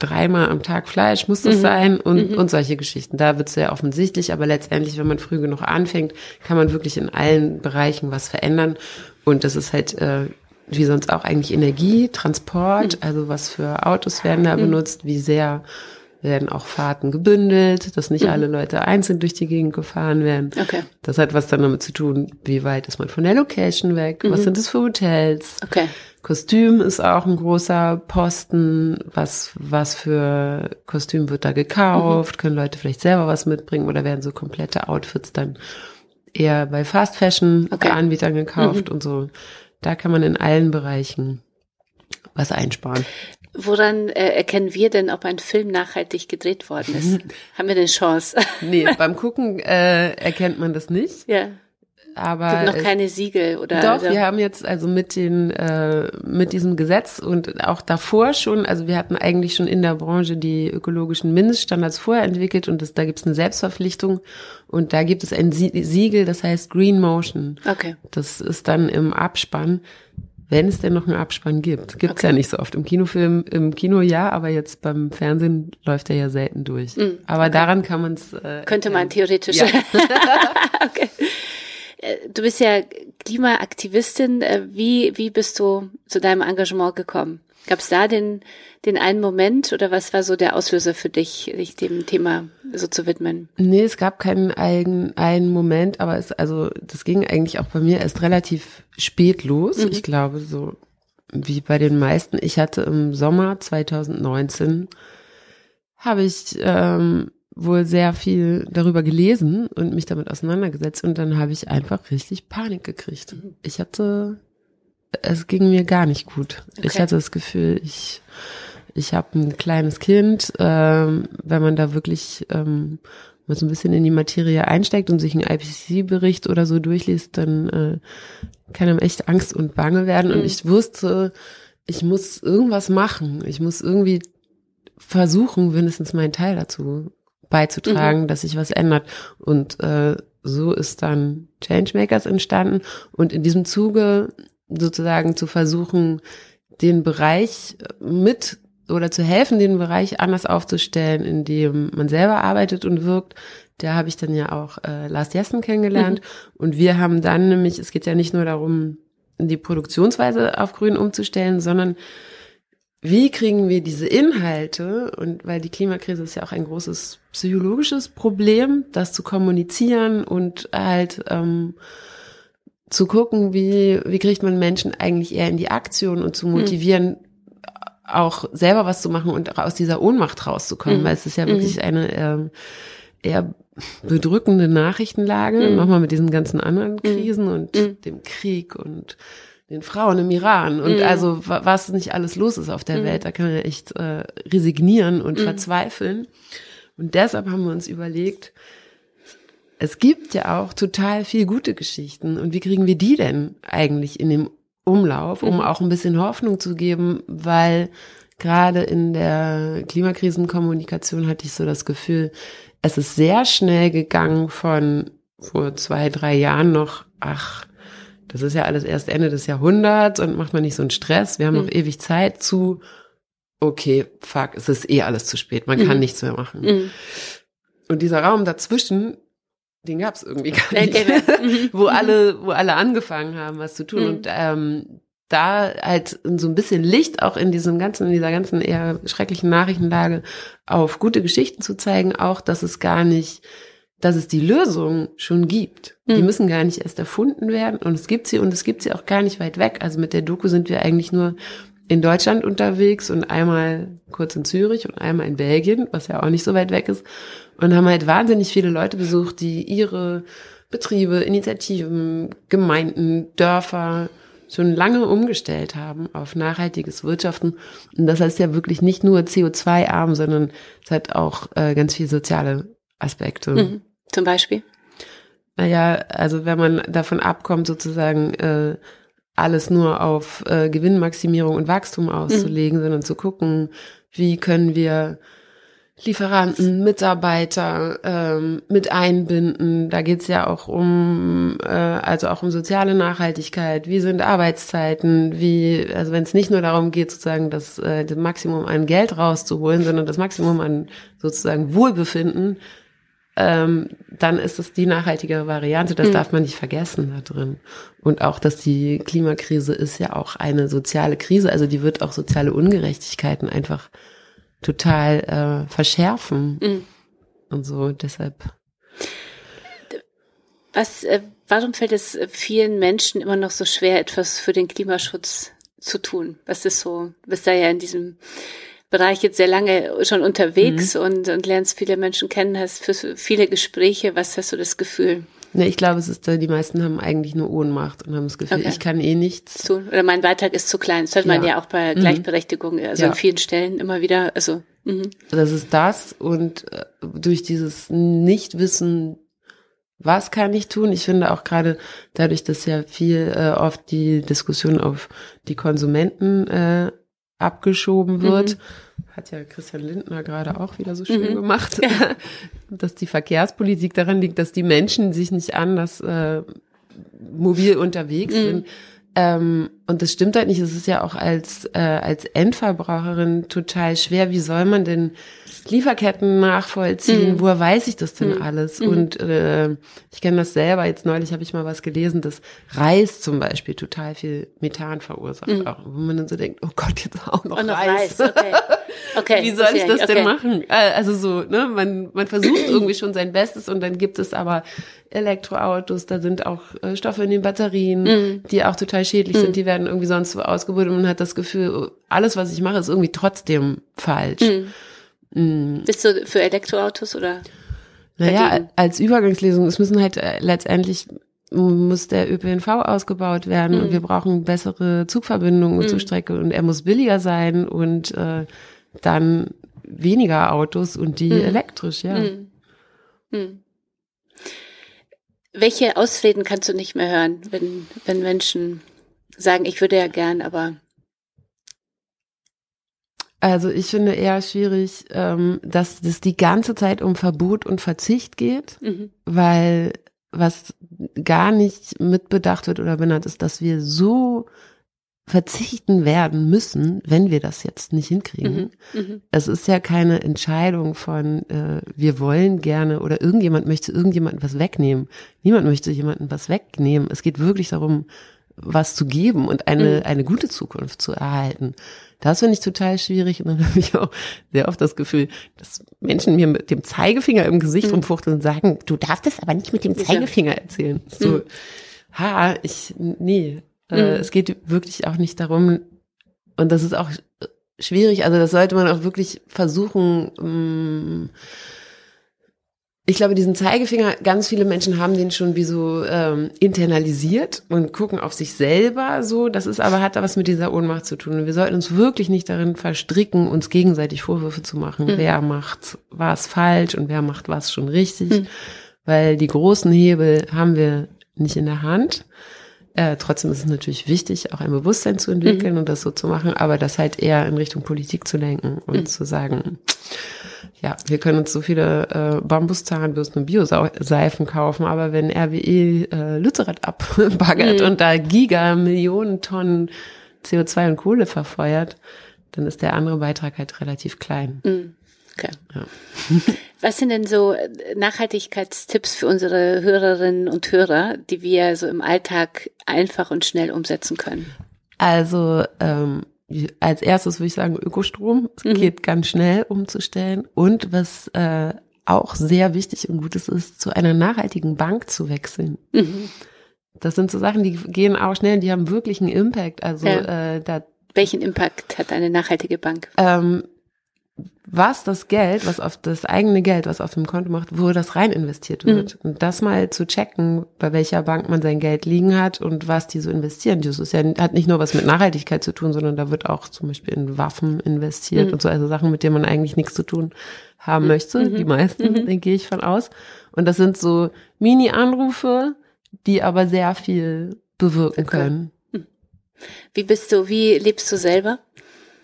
[SPEAKER 2] dreimal am Tag Fleisch, muss das mhm. sein und, mhm. und solche Geschichten. Da wird es sehr offensichtlich, aber letztendlich, wenn man früh genug anfängt, kann man wirklich in allen Bereichen was verändern und das ist halt äh, wie sonst auch eigentlich Energie, Transport, mhm. also was für Autos werden da mhm. benutzt, wie sehr werden auch Fahrten gebündelt, dass nicht mhm. alle Leute einzeln durch die Gegend gefahren werden. Okay. Das hat was dann damit zu tun, wie weit ist man von der Location weg, mhm. was sind es für Hotels. Okay. Kostüm ist auch ein großer Posten, was, was für Kostüm wird da gekauft, mhm. können Leute vielleicht selber was mitbringen oder werden so komplette Outfits dann eher bei Fast Fashion okay. Anbietern gekauft mhm. und so. Da kann man in allen Bereichen was einsparen.
[SPEAKER 1] Woran äh, erkennen wir denn, ob ein Film nachhaltig gedreht worden ist? *laughs* Haben wir eine Chance?
[SPEAKER 2] nee, *laughs* beim Gucken äh, erkennt man das nicht. Ja. Aber
[SPEAKER 1] gibt noch keine Siegel oder?
[SPEAKER 2] Doch, oder? wir haben jetzt also mit den äh, mit diesem Gesetz und auch davor schon, also wir hatten eigentlich schon in der Branche die ökologischen Mindeststandards vorher entwickelt und das, da gibt es eine Selbstverpflichtung und da gibt es ein Siegel, das heißt Green Motion. Okay. Das ist dann im Abspann wenn es denn noch einen Abspann gibt. Gibt's okay. ja nicht so oft. Im Kinofilm, im Kino ja, aber jetzt beim Fernsehen läuft er ja selten durch. Mm, aber okay. daran kann man es. Äh,
[SPEAKER 1] Könnte man theoretisch. Ja. *laughs* okay. Äh, du bist ja Klimaaktivistin. Äh, wie, wie bist du zu deinem Engagement gekommen? Gab es da den, den einen Moment oder was war so der Auslöser für dich, sich dem Thema so zu widmen?
[SPEAKER 2] Nee, es gab keinen einen, einen Moment, aber es, also, das ging eigentlich auch bei mir erst relativ spät los. Mhm. Ich glaube, so wie bei den meisten. Ich hatte im Sommer 2019 habe ich ähm, wohl sehr viel darüber gelesen und mich damit auseinandergesetzt und dann habe ich einfach richtig Panik gekriegt. Mhm. Ich hatte es ging mir gar nicht gut. Okay. Ich hatte das Gefühl, ich, ich habe ein kleines Kind. Ähm, wenn man da wirklich ähm, mal so ein bisschen in die Materie einsteigt und sich einen IPCC-Bericht oder so durchliest, dann äh, kann einem echt Angst und Bange werden. Mhm. Und ich wusste, ich muss irgendwas machen. Ich muss irgendwie versuchen, mindestens meinen Teil dazu beizutragen, mhm. dass sich was ändert. Und äh, so ist dann Changemakers entstanden. Und in diesem Zuge sozusagen zu versuchen, den Bereich mit oder zu helfen, den Bereich anders aufzustellen, in dem man selber arbeitet und wirkt. Da habe ich dann ja auch äh, Lars Jessen kennengelernt. Mhm. Und wir haben dann nämlich, es geht ja nicht nur darum, die Produktionsweise auf Grün umzustellen, sondern wie kriegen wir diese Inhalte, und weil die Klimakrise ist ja auch ein großes psychologisches Problem, das zu kommunizieren und halt ähm, zu gucken, wie, wie kriegt man Menschen eigentlich eher in die Aktion und zu hm. motivieren, mhm. auch selber was zu machen und aus dieser Ohnmacht rauszukommen, mhm. weil es ist ja wirklich mhm. eine äh, eher bedrückende Nachrichtenlage, mhm. nochmal mit diesen ganzen anderen hm. Krisen und hm. dem Krieg und den Frauen im Iran und also was nicht alles los ist auf der Welt, da kann man ja echt äh, resignieren und verzweifeln. Und deshalb haben wir uns überlegt, es gibt ja auch total viel gute Geschichten. Und wie kriegen wir die denn eigentlich in dem Umlauf, um mhm. auch ein bisschen Hoffnung zu geben, weil gerade in der Klimakrisenkommunikation hatte ich so das Gefühl, es ist sehr schnell gegangen von vor zwei, drei Jahren noch, ach, das ist ja alles erst Ende des Jahrhunderts und macht man nicht so einen Stress, wir haben mhm. noch ewig Zeit zu, okay, fuck, es ist eh alles zu spät, man mhm. kann nichts mehr machen. Mhm. Und dieser Raum dazwischen, den gab's irgendwie gar nicht, *laughs* mhm. wo alle, wo alle angefangen haben, was zu tun. Mhm. Und ähm, da halt so ein bisschen Licht auch in diesem ganzen, in dieser ganzen eher schrecklichen Nachrichtenlage auf gute Geschichten zu zeigen, auch, dass es gar nicht, dass es die Lösung schon gibt. Mhm. Die müssen gar nicht erst erfunden werden und es gibt sie und es gibt sie auch gar nicht weit weg. Also mit der Doku sind wir eigentlich nur in Deutschland unterwegs und einmal kurz in Zürich und einmal in Belgien, was ja auch nicht so weit weg ist und haben halt wahnsinnig viele Leute besucht, die ihre Betriebe, Initiativen, Gemeinden, Dörfer schon lange umgestellt haben auf nachhaltiges Wirtschaften. Und das heißt ja wirklich nicht nur CO2-arm, sondern es hat auch äh, ganz viele soziale Aspekte. Mhm.
[SPEAKER 1] Zum Beispiel?
[SPEAKER 2] Naja, also wenn man davon abkommt, sozusagen äh, alles nur auf äh, Gewinnmaximierung und Wachstum auszulegen, mhm. sondern zu gucken, wie können wir Lieferanten, Mitarbeiter ähm, mit einbinden. Da geht's ja auch um, äh, also auch um soziale Nachhaltigkeit. Wie sind Arbeitszeiten? Wie, also wenn es nicht nur darum geht, sozusagen das, äh, das Maximum an Geld rauszuholen, sondern das Maximum an sozusagen Wohlbefinden, ähm, dann ist es die nachhaltigere Variante. Das mhm. darf man nicht vergessen da drin. Und auch, dass die Klimakrise ist ja auch eine soziale Krise. Also die wird auch soziale Ungerechtigkeiten einfach total äh, verschärfen. Mhm. Und so, deshalb.
[SPEAKER 1] Was, äh, warum fällt es vielen Menschen immer noch so schwer, etwas für den Klimaschutz zu tun? Was ist so, bist da ja in diesem Bereich jetzt sehr lange schon unterwegs mhm. und, und lernst viele Menschen kennen, hast für viele Gespräche. Was hast du das Gefühl?
[SPEAKER 2] Ne, ich glaube, es ist, die meisten haben eigentlich nur Ohnmacht und haben das Gefühl, okay. ich kann eh nichts
[SPEAKER 1] tun. Oder mein Beitrag ist zu klein. Das hört ja. man ja auch bei mhm. Gleichberechtigung, also ja. an vielen Stellen immer wieder. Also
[SPEAKER 2] mhm. das ist das und äh, durch dieses Nichtwissen, was kann ich tun? Ich finde auch gerade dadurch, dass ja viel äh, oft die Diskussion auf die Konsumenten äh, abgeschoben wird. Mhm hat ja Christian Lindner gerade auch wieder so schön mhm. gemacht, ja. *laughs* dass die Verkehrspolitik daran liegt, dass die Menschen sich nicht anders äh, mobil unterwegs mhm. sind. Ähm, und das stimmt halt nicht. Es ist ja auch als, äh, als Endverbraucherin total schwer. Wie soll man denn Lieferketten nachvollziehen. Mhm. Woher weiß ich das denn mhm. alles? Mhm. Und äh, ich kenne das selber. Jetzt neulich habe ich mal was gelesen, dass Reis zum Beispiel total viel Methan verursacht. Mhm. Auch, wo man dann so denkt, oh Gott, jetzt auch noch, noch Reis. Reis. Okay. okay. *laughs* Wie soll ich das okay. denn machen? Äh, also so, ne, man, man versucht *clears throat* irgendwie schon sein Bestes und dann gibt es aber Elektroautos, da sind auch äh, Stoffe in den Batterien, mhm. die auch total schädlich mhm. sind, die werden irgendwie sonst so ausgebrütet und hat das Gefühl, alles, was ich mache, ist irgendwie trotzdem falsch. Mhm.
[SPEAKER 1] Mhm. Bist du für Elektroautos oder?
[SPEAKER 2] Naja, dagegen? als Übergangslesung, es müssen halt äh, letztendlich muss der ÖPNV ausgebaut werden mhm. und wir brauchen bessere Zugverbindungen mhm. zur Strecke und er muss billiger sein und äh, dann weniger Autos und die mhm. elektrisch, ja.
[SPEAKER 1] Welche Ausreden kannst du nicht mehr hören, wenn, wenn Menschen sagen, ich würde ja gern, aber
[SPEAKER 2] also ich finde eher schwierig, ähm, dass das die ganze Zeit um Verbot und Verzicht geht, mhm. weil was gar nicht mitbedacht wird oder benannt ist, dass wir so verzichten werden müssen, wenn wir das jetzt nicht hinkriegen. Mhm. Mhm. Es ist ja keine Entscheidung von, äh, wir wollen gerne oder irgendjemand möchte irgendjemandem was wegnehmen. Niemand möchte jemandem was wegnehmen. Es geht wirklich darum, was zu geben und eine, mhm. eine gute Zukunft zu erhalten. Das finde ich total schwierig und dann *laughs* habe ich auch sehr oft das Gefühl, dass Menschen mir mit dem Zeigefinger im Gesicht mhm. rumfuchteln und sagen, du darfst es aber nicht mit dem Zeigefinger erzählen. So, mhm. ha, ich, nee, äh, mhm. es geht wirklich auch nicht darum, und das ist auch schwierig, also das sollte man auch wirklich versuchen, mh, mm, ich glaube, diesen Zeigefinger, ganz viele Menschen haben den schon wie so ähm, internalisiert und gucken auf sich selber so. Das ist aber, hat da was mit dieser Ohnmacht zu tun. Und wir sollten uns wirklich nicht darin verstricken, uns gegenseitig Vorwürfe zu machen. Mhm. Wer macht was falsch und wer macht was schon richtig. Mhm. Weil die großen Hebel haben wir nicht in der Hand. Äh, trotzdem ist es natürlich wichtig, auch ein Bewusstsein zu entwickeln mhm. und das so zu machen, aber das halt eher in Richtung Politik zu lenken und mhm. zu sagen, ja, wir können uns so viele äh, Bambuszahnbürsten und Bioseifen kaufen, aber wenn RWE äh, Lützerath abbaggert mhm. und da Giga, Millionen Tonnen CO2 und Kohle verfeuert, dann ist der andere Beitrag halt relativ klein. Mhm. Okay.
[SPEAKER 1] Ja. *laughs* Was sind denn so Nachhaltigkeitstipps für unsere Hörerinnen und Hörer, die wir so im Alltag einfach und schnell umsetzen können?
[SPEAKER 2] Also ähm, als erstes würde ich sagen Ökostrom. Es mhm. geht ganz schnell umzustellen. Und was äh, auch sehr wichtig und gut ist, ist, zu einer nachhaltigen Bank zu wechseln. Mhm. Das sind so Sachen, die gehen auch schnell, die haben wirklich einen Impact. Also ja. äh, da
[SPEAKER 1] welchen Impact hat eine nachhaltige Bank?
[SPEAKER 2] Ähm, was das Geld, was auf das eigene Geld, was auf dem Konto macht, wo das rein investiert wird. Mhm. Und das mal zu checken, bei welcher Bank man sein Geld liegen hat und was die so investieren. Das ist ja, hat nicht nur was mit Nachhaltigkeit zu tun, sondern da wird auch zum Beispiel in Waffen investiert mhm. und so, also Sachen, mit denen man eigentlich nichts zu tun haben mhm. möchte. Die meisten, mhm. den gehe ich von aus. Und das sind so Mini-Anrufe, die aber sehr viel bewirken okay. können. Hm.
[SPEAKER 1] Wie bist du, wie lebst du selber?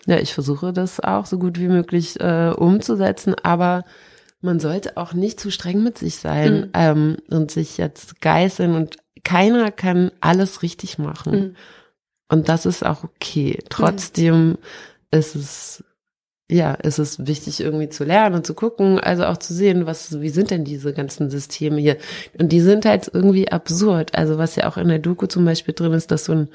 [SPEAKER 2] Ja, ich versuche das auch so gut wie möglich äh, umzusetzen, aber man sollte auch nicht zu streng mit sich sein mhm. ähm, und sich jetzt geißeln und keiner kann alles richtig machen. Mhm. Und das ist auch okay. Trotzdem mhm. ist es ja, ist es wichtig irgendwie zu lernen und zu gucken, also auch zu sehen, was, wie sind denn diese ganzen Systeme hier? Und die sind halt irgendwie absurd. Also was ja auch in der Doku zum Beispiel drin ist, dass so ein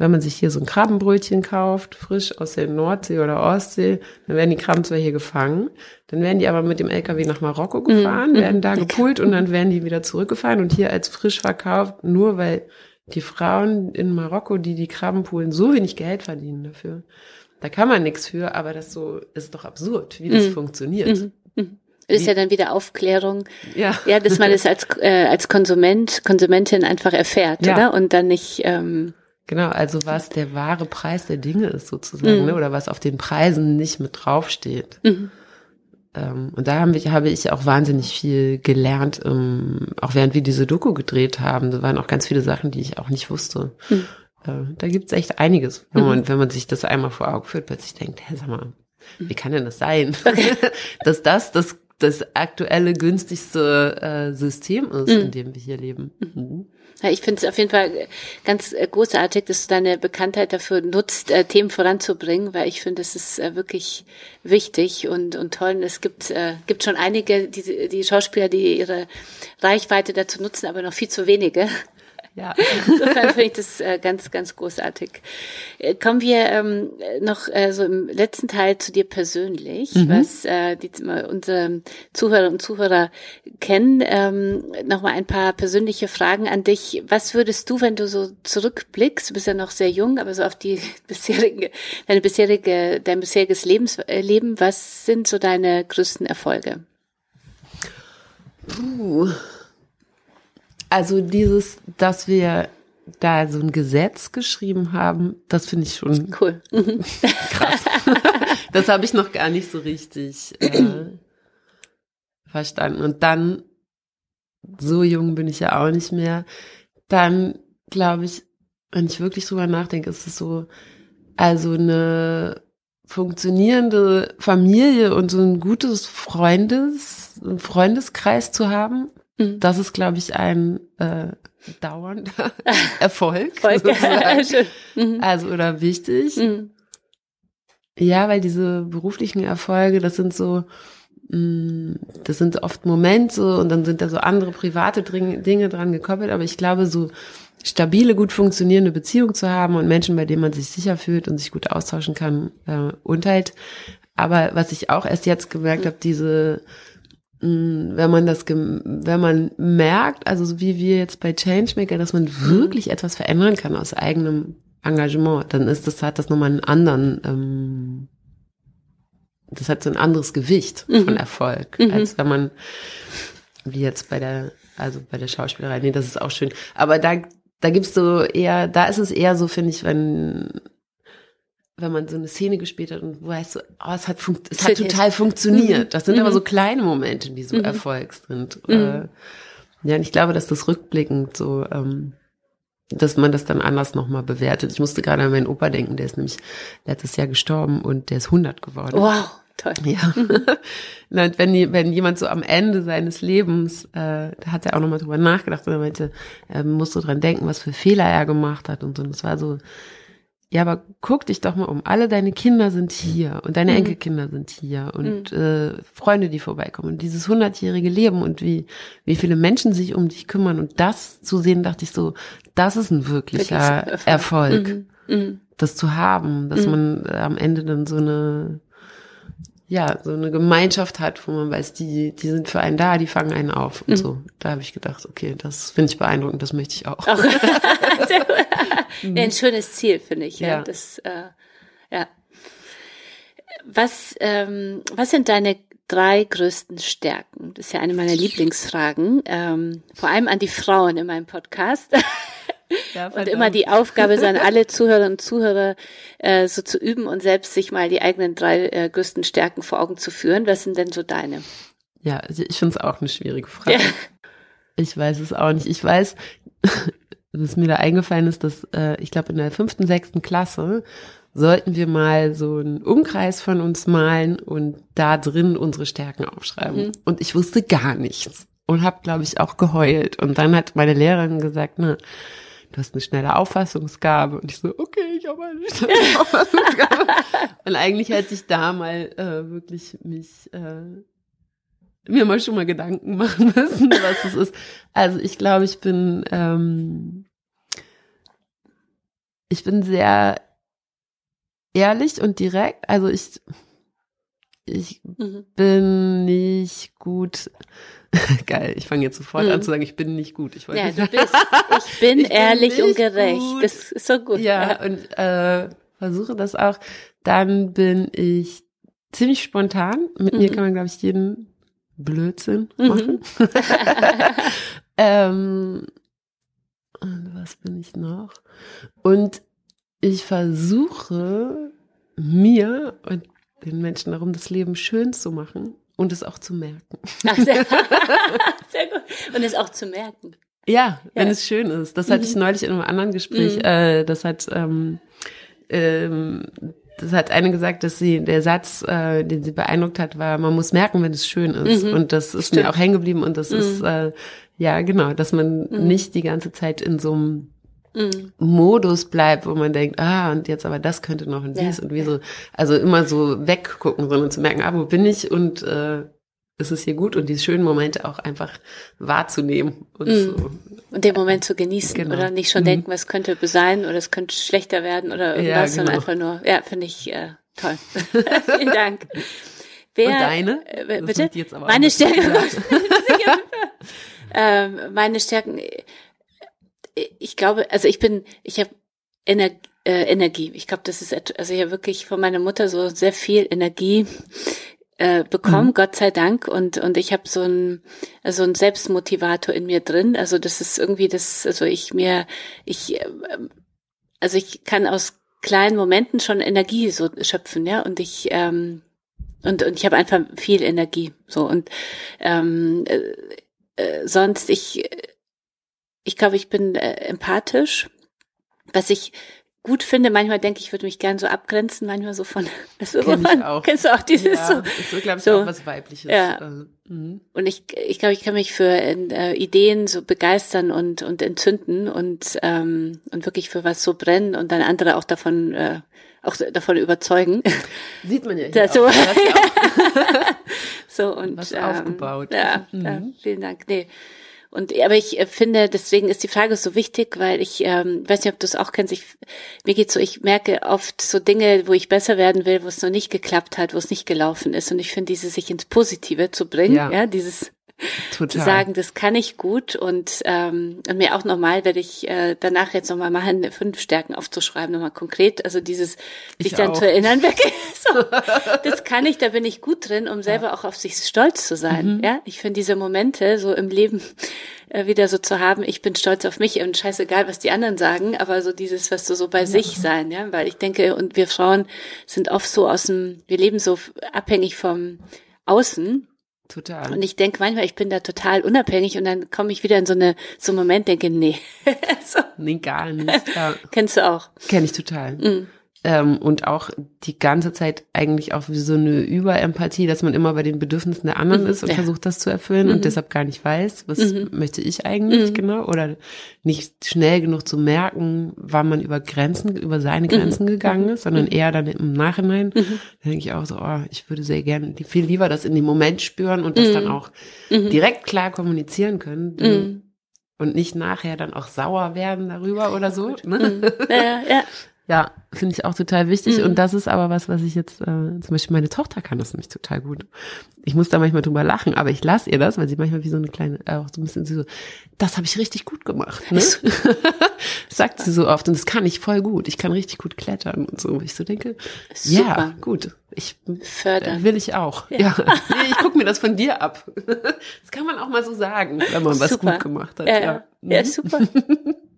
[SPEAKER 2] wenn man sich hier so ein Krabbenbrötchen kauft, frisch aus der Nordsee oder Ostsee, dann werden die Krabben zwar hier gefangen, dann werden die aber mit dem LKW nach Marokko mhm. gefahren, mhm. werden da gepult und dann werden die wieder zurückgefahren und hier als frisch verkauft, nur weil die Frauen in Marokko, die die Krabben poolen, so wenig Geld verdienen dafür. Da kann man nichts für, aber das so ist doch absurd, wie das mhm. funktioniert. Mhm.
[SPEAKER 1] Das ist ja dann wieder Aufklärung, ja, ja dass man es als äh, als Konsument Konsumentin einfach erfährt, ja. oder und dann nicht ähm,
[SPEAKER 2] Genau, also was der wahre Preis der Dinge ist sozusagen, mhm. ne? oder was auf den Preisen nicht mit draufsteht. Mhm. Ähm, und da haben wir, habe ich auch wahnsinnig viel gelernt, ähm, auch während wir diese Doku gedreht haben. Da waren auch ganz viele Sachen, die ich auch nicht wusste. Mhm. Äh, da gibt's echt einiges, wenn man, mhm. wenn man sich das einmal vor Augen führt, plötzlich denkt, hä, sag mal, wie kann denn das sein, *laughs* dass das das das aktuelle günstigste äh, System ist, in mhm. dem wir hier leben.
[SPEAKER 1] Ja, ich finde es auf jeden Fall ganz äh, großartig, dass du deine Bekanntheit dafür nutzt, äh, Themen voranzubringen, weil ich finde, es ist äh, wirklich wichtig und, und toll. Und es gibt, äh, gibt schon einige, die, die Schauspieler, die ihre Reichweite dazu nutzen, aber noch viel zu wenige. Ja. Insofern finde ich das äh, ganz, ganz großartig. Äh, kommen wir ähm, noch äh, so im letzten Teil zu dir persönlich, mhm. was äh, die, unsere Zuhörer und Zuhörer kennen. Ähm, Nochmal ein paar persönliche Fragen an dich. Was würdest du, wenn du so zurückblickst, du bist ja noch sehr jung, aber so auf die *laughs* bisherige, deine bisherige, dein bisheriges Lebens, äh, Leben, was sind so deine größten Erfolge?
[SPEAKER 2] Puh. Also dieses, dass wir da so ein Gesetz geschrieben haben, das finde ich schon cool. Krass. *laughs* das habe ich noch gar nicht so richtig äh, verstanden. Und dann, so jung bin ich ja auch nicht mehr, dann glaube ich, wenn ich wirklich drüber nachdenke, ist es so, also eine funktionierende Familie und so ein gutes Freundes, Freundeskreis zu haben, Mhm. Das ist, glaube ich, ein äh, dauernder *laughs* Erfolg. *laughs* mhm. Also oder wichtig. Mhm. Ja, weil diese beruflichen Erfolge, das sind so, mm, das sind oft Momente und dann sind da so andere private Dinge dran gekoppelt. Aber ich glaube, so stabile, gut funktionierende Beziehungen zu haben und Menschen, bei denen man sich sicher fühlt und sich gut austauschen kann äh, und halt. Aber was ich auch erst jetzt gemerkt mhm. habe, diese wenn man das, wenn man merkt, also so wie wir jetzt bei Changemaker, dass man wirklich etwas verändern kann aus eigenem Engagement, dann ist das, hat das nochmal einen anderen, ähm, das hat so ein anderes Gewicht mhm. von Erfolg, mhm. als wenn man, wie jetzt bei der, also bei der Schauspielerei, nee, das ist auch schön. Aber da, da gibt's so eher, da ist es eher so, finde ich, wenn wenn man so eine Szene gespielt hat und wo heißt so, oh, es hat, es hat total funktioniert. Mhm. Das sind mhm. aber so kleine Momente, die so mhm. Erfolg sind. Mhm. Äh, ja, und ich glaube, dass das rückblickend so, ähm, dass man das dann anders nochmal bewertet. Ich musste gerade an meinen Opa denken, der ist nämlich letztes Jahr gestorben und der ist 100 geworden.
[SPEAKER 1] Wow. Toll.
[SPEAKER 2] Ja. *laughs* und wenn, wenn jemand so am Ende seines Lebens, äh, da hat er auch nochmal drüber nachgedacht und er meinte, er musste dran denken, was für Fehler er gemacht hat und so. Und das war so, ja, aber guck dich doch mal um. Alle deine Kinder sind hier und deine mhm. Enkelkinder sind hier und mhm. äh, Freunde, die vorbeikommen. Und dieses hundertjährige Leben und wie, wie viele Menschen sich um dich kümmern. Und das zu sehen, dachte ich so, das ist ein wirklicher *laughs* Erfolg. Mhm. mhm. Das zu haben, dass mhm. man am Ende dann so eine ja, so eine Gemeinschaft hat, wo man weiß, die, die sind für einen da, die fangen einen auf und mhm. so. Da habe ich gedacht, okay, das finde ich beeindruckend, das möchte ich auch. auch.
[SPEAKER 1] Mhm. *laughs* Ja, ein schönes Ziel, finde ich. Ja. ja. Das, äh, ja. Was, ähm, was sind deine drei größten Stärken? Das ist ja eine meiner Lieblingsfragen. Ähm, vor allem an die Frauen in meinem Podcast. Ja, und immer die Aufgabe sein, alle Zuhörerinnen und Zuhörer äh, so zu üben und selbst sich mal die eigenen drei äh, größten Stärken vor Augen zu führen. Was sind denn so deine?
[SPEAKER 2] Ja, also ich finde es auch eine schwierige Frage. Ja. Ich weiß es auch nicht. Ich weiß, *laughs* was mir da eingefallen ist, dass äh, ich glaube in der fünften, sechsten Klasse sollten wir mal so einen Umkreis von uns malen und da drin unsere Stärken aufschreiben. Mhm. Und ich wusste gar nichts und habe, glaube ich, auch geheult. Und dann hat meine Lehrerin gesagt, na, du hast eine schnelle Auffassungsgabe. Und ich so, okay, ich habe eine schnelle *laughs* Auffassungsgabe. und eigentlich hätte ich da mal äh, wirklich mich äh, mir mal schon mal Gedanken *laughs* machen müssen, was es ist. Also ich glaube, ich bin ähm, ich bin sehr ehrlich und direkt. Also ich ich mhm. bin nicht gut. *laughs* Geil, ich fange jetzt sofort mhm. an zu sagen, ich bin nicht gut. Ich
[SPEAKER 1] ja, nicht. du bist, ich *laughs* bin ich ehrlich bin und gerecht. Gut. Das ist so gut.
[SPEAKER 2] Ja, ja. und äh, versuche das auch. Dann bin ich ziemlich spontan. Mit mhm. mir kann man, glaube ich, jeden Blödsinn mhm. machen. *laughs* ähm, und was bin ich noch? Und ich versuche mir und den Menschen darum, das Leben schön zu machen und es auch zu merken. Ach, sehr, *laughs*
[SPEAKER 1] sehr, gut. Und es auch zu merken.
[SPEAKER 2] Ja, wenn ja. es schön ist. Das hatte ich mhm. neulich in einem anderen Gespräch. Mhm. Äh, das hat ähm, ähm, das hat eine gesagt, dass sie der Satz, äh, den sie beeindruckt hat, war, man muss merken, wenn es schön ist. Mhm. Und das ist Stimmt. mir auch hängen geblieben und das mhm. ist äh, ja genau, dass man mhm. nicht die ganze Zeit in so einem mhm. Modus bleibt, wo man denkt, ah, und jetzt aber das könnte noch und dies ja. und wie so. Also immer so weggucken, sondern zu merken, ah, wo bin ich und äh, ist es hier gut und die schönen Momente auch einfach wahrzunehmen und mhm. so.
[SPEAKER 1] Und den Moment zu genießen genau. oder nicht schon mhm. denken, was könnte sein oder es könnte schlechter werden oder irgendwas, ja, genau. sondern einfach nur, ja, finde ich äh, toll. *laughs* Vielen Dank.
[SPEAKER 2] Wer, und deine?
[SPEAKER 1] Äh, bitte? meine Stärken. *laughs* *laughs* ähm, meine Stärken. Ich glaube, also ich bin, ich habe Ener äh, Energie. Ich glaube, das ist, also ich habe wirklich von meiner Mutter so sehr viel Energie äh, bekommen, mhm. Gott sei Dank. Und, und ich habe so ein, so ein Selbstmotivator in mir drin. Also das ist irgendwie das, also ich mir, ich, äh, also ich kann aus kleinen Momenten schon Energie so schöpfen, ja. Und ich, ähm, und, und ich habe einfach viel Energie. So und ähm, äh, äh, sonst, ich, ich glaube, ich bin äh, empathisch. Was ich gut finde. Manchmal denke ich, würde mich gern so abgrenzen, manchmal so von. *laughs*
[SPEAKER 2] Also Kenn ich auch.
[SPEAKER 1] Kennst du auch dieses
[SPEAKER 2] ja,
[SPEAKER 1] so?
[SPEAKER 2] Ist so, glaube ich, so, auch was Weibliches.
[SPEAKER 1] Ja. Also, mhm. und ich, ich glaube, ich kann mich für äh, Ideen so begeistern und und entzünden und ähm, und wirklich für was so brennen und dann andere auch davon äh, auch davon überzeugen. *laughs*
[SPEAKER 2] Sieht man ja hier
[SPEAKER 1] da,
[SPEAKER 2] so. Auch. *laughs*
[SPEAKER 1] so und
[SPEAKER 2] was ähm, aufgebaut.
[SPEAKER 1] Ja, mhm. ja, vielen Dank. Nee. Und aber ich äh, finde, deswegen ist die Frage so wichtig, weil ich ähm, weiß nicht, ob du es auch kennst. Ich, mir geht's so, ich merke oft so Dinge, wo ich besser werden will, wo es noch nicht geklappt hat, wo es nicht gelaufen ist. Und ich finde, diese sich ins Positive zu bringen, ja, ja dieses *laughs* Total. zu sagen, das kann ich gut und, ähm, und mir auch nochmal werde ich äh, danach jetzt nochmal machen, fünf Stärken aufzuschreiben, nochmal konkret. Also dieses, sich dann auch. zu erinnern, wirklich, *laughs* *laughs* so, das kann ich, da bin ich gut drin, um selber ja. auch auf sich stolz zu sein. Mhm. Ja, ich finde diese Momente so im Leben äh, wieder so zu haben, ich bin stolz auf mich und scheißegal, was die anderen sagen, aber so dieses, was du so bei ja. sich sein, ja, weil ich denke, und wir Frauen sind oft so aus dem, wir leben so abhängig vom Außen
[SPEAKER 2] Total.
[SPEAKER 1] Und ich denke manchmal, ich bin da total unabhängig und dann komme ich wieder in so eine so einen Moment, denke, nee. *laughs*
[SPEAKER 2] so. Nee, gar nicht. Ja.
[SPEAKER 1] Kennst du auch?
[SPEAKER 2] Kenn ich total. Mhm. Ähm, und auch die ganze Zeit eigentlich auch wie so eine Überempathie, dass man immer bei den Bedürfnissen der anderen ist und ja. versucht, das zu erfüllen mhm. und deshalb gar nicht weiß, was mhm. möchte ich eigentlich mhm. genau oder nicht schnell genug zu merken, wann man über Grenzen, über seine mhm. Grenzen gegangen ist, sondern mhm. eher dann im Nachhinein. Da denke ich auch so, oh, ich würde sehr gerne viel lieber das in dem Moment spüren und das dann auch direkt klar kommunizieren können. Und nicht nachher dann auch sauer werden darüber oder so. Ne?
[SPEAKER 1] Ja, ja.
[SPEAKER 2] Ja, finde ich auch total wichtig. Mhm. Und das ist aber was, was ich jetzt, äh, zum Beispiel meine Tochter kann das nämlich total gut. Ich muss da manchmal drüber lachen, aber ich lasse ihr das, weil sie manchmal wie so eine kleine, äh, auch so ein bisschen so, das habe ich richtig gut gemacht. Ne? *laughs* Sagt sie so oft. Und das kann ich voll gut. Ich kann richtig gut klettern und so. Ich so denke, Super. ja, gut. Ich fördern. Will ich auch. Ja. ja. Nee, ich gucke mir das von dir ab. *laughs* Das kann man auch mal so sagen, wenn man was gut gemacht hat.
[SPEAKER 1] Ja, ja. ja mhm. super. *laughs*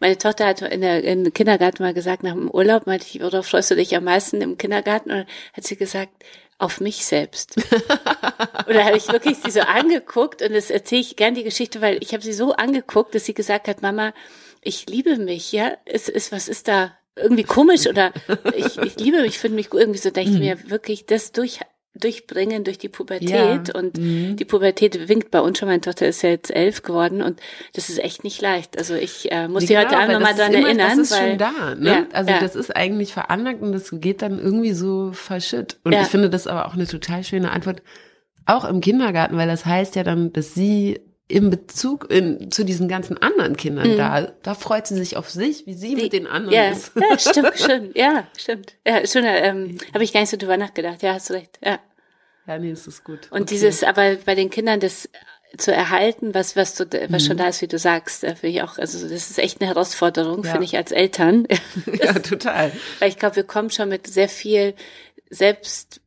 [SPEAKER 1] Meine Tochter hat in der, der Kindergarten mal gesagt, nach dem Urlaub, meinte ich, worauf freust du dich am meisten im Kindergarten? Und hat sie gesagt, auf mich selbst. *laughs* und da habe ich wirklich sie so angeguckt und das erzähle ich gern die Geschichte, weil ich habe sie so angeguckt, dass sie gesagt hat, Mama, ich liebe mich, ja, es ist, was ist da irgendwie komisch oder ich, ich liebe mich, finde mich irgendwie so, denke ich mhm. mir wirklich, das durch durchbringen durch die Pubertät ja. und mhm. die Pubertät winkt bei uns schon. Meine Tochter ist ja jetzt elf geworden und das ist echt nicht leicht. Also ich äh, muss sie genau, heute Abend nochmal dran immer, erinnern.
[SPEAKER 2] Das ist
[SPEAKER 1] weil,
[SPEAKER 2] schon da. Ne? Ja, also ja. das ist eigentlich veranlagt und das geht dann irgendwie so verschütt. Und ich finde das aber auch eine total schöne Antwort, auch im Kindergarten, weil das heißt ja dann, dass sie im Bezug in, zu diesen ganzen anderen Kindern mhm. da, da freut sie sich auf sich, wie sie die, mit den anderen
[SPEAKER 1] ja,
[SPEAKER 2] ist.
[SPEAKER 1] Ja, stimmt, *laughs* stimmt, ja, stimmt. Ja, schon, ähm, habe ich gar nicht so drüber nachgedacht. Ja, hast du recht. Ja.
[SPEAKER 2] Ja, nee, ist es gut.
[SPEAKER 1] Und okay. dieses, aber bei den Kindern das zu erhalten, was, was du, was mhm. schon da ist, wie du sagst, finde ich auch, also das ist echt eine Herausforderung, ja. finde ich als Eltern. *laughs*
[SPEAKER 2] ja, total.
[SPEAKER 1] Weil ich glaube, wir kommen schon mit sehr viel selbst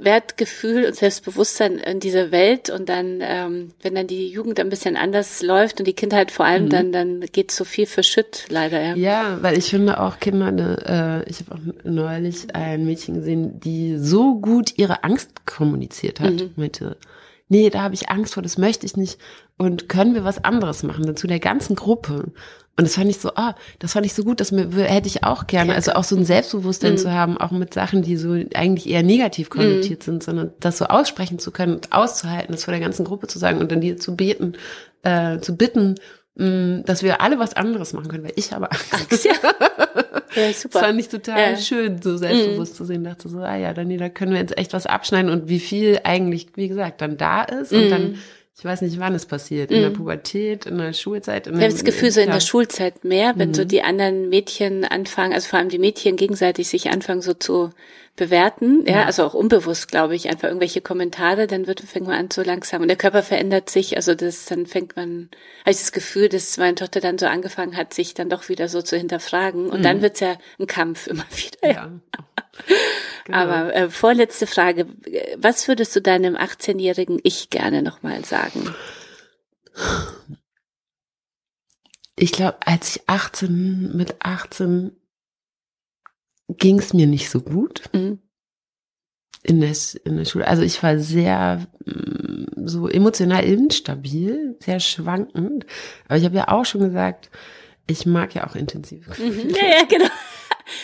[SPEAKER 1] Wertgefühl und Selbstbewusstsein in diese Welt und dann, ähm, wenn dann die Jugend ein bisschen anders läuft und die Kindheit vor allem, mhm. dann dann geht so viel für Schütt leider. Ja,
[SPEAKER 2] ja weil ich finde auch Kinder, ne, äh, ich habe auch neulich ein Mädchen gesehen, die so gut ihre Angst kommuniziert hat. Mhm. Meinte, nee, da habe ich Angst vor, das möchte ich nicht. Und können wir was anderes machen, dann zu der ganzen Gruppe. Und das fand ich so, ah, das fand ich so gut, das mir, hätte ich auch gerne. Also auch so ein Selbstbewusstsein mhm. zu haben, auch mit Sachen, die so eigentlich eher negativ konnotiert mhm. sind, sondern das so aussprechen zu können und auszuhalten, das vor der ganzen Gruppe zu sagen und dann dir zu beten, äh, zu bitten, dass wir alle was anderes machen können, weil ich habe Angst. Ja. ja, *laughs* super. Das fand ich total ja. schön, so selbstbewusst mhm. zu sehen. Dachte so, ah ja, dann, da können wir jetzt echt was abschneiden und wie viel eigentlich, wie gesagt, dann da ist und dann mhm ich weiß nicht, wann es passiert, in mhm. der Pubertät, in der Schulzeit.
[SPEAKER 1] ich habe das Gefühl, so in der Schulzeit mehr, wenn mhm. so die anderen Mädchen anfangen, also vor allem die Mädchen gegenseitig sich anfangen so zu bewerten, ja, ja also auch unbewusst, glaube ich, einfach irgendwelche Kommentare, dann wird, fängt man an so langsam und der Körper verändert sich, also das, dann fängt man, habe ich das Gefühl, dass meine Tochter dann so angefangen hat, sich dann doch wieder so zu hinterfragen und mhm. dann wird's ja ein Kampf immer *laughs* wieder. Ja. Genau. Aber äh, vorletzte Frage. Was würdest du deinem 18-jährigen Ich gerne nochmal sagen?
[SPEAKER 2] Ich glaube, als ich 18, mit 18 ging es mir nicht so gut. Mhm. In der, in der Schule. Also ich war sehr mm, so emotional instabil, sehr schwankend. Aber ich habe ja auch schon gesagt, ich mag ja auch intensive
[SPEAKER 1] Gefühle. Mhm. Ja, ja, genau.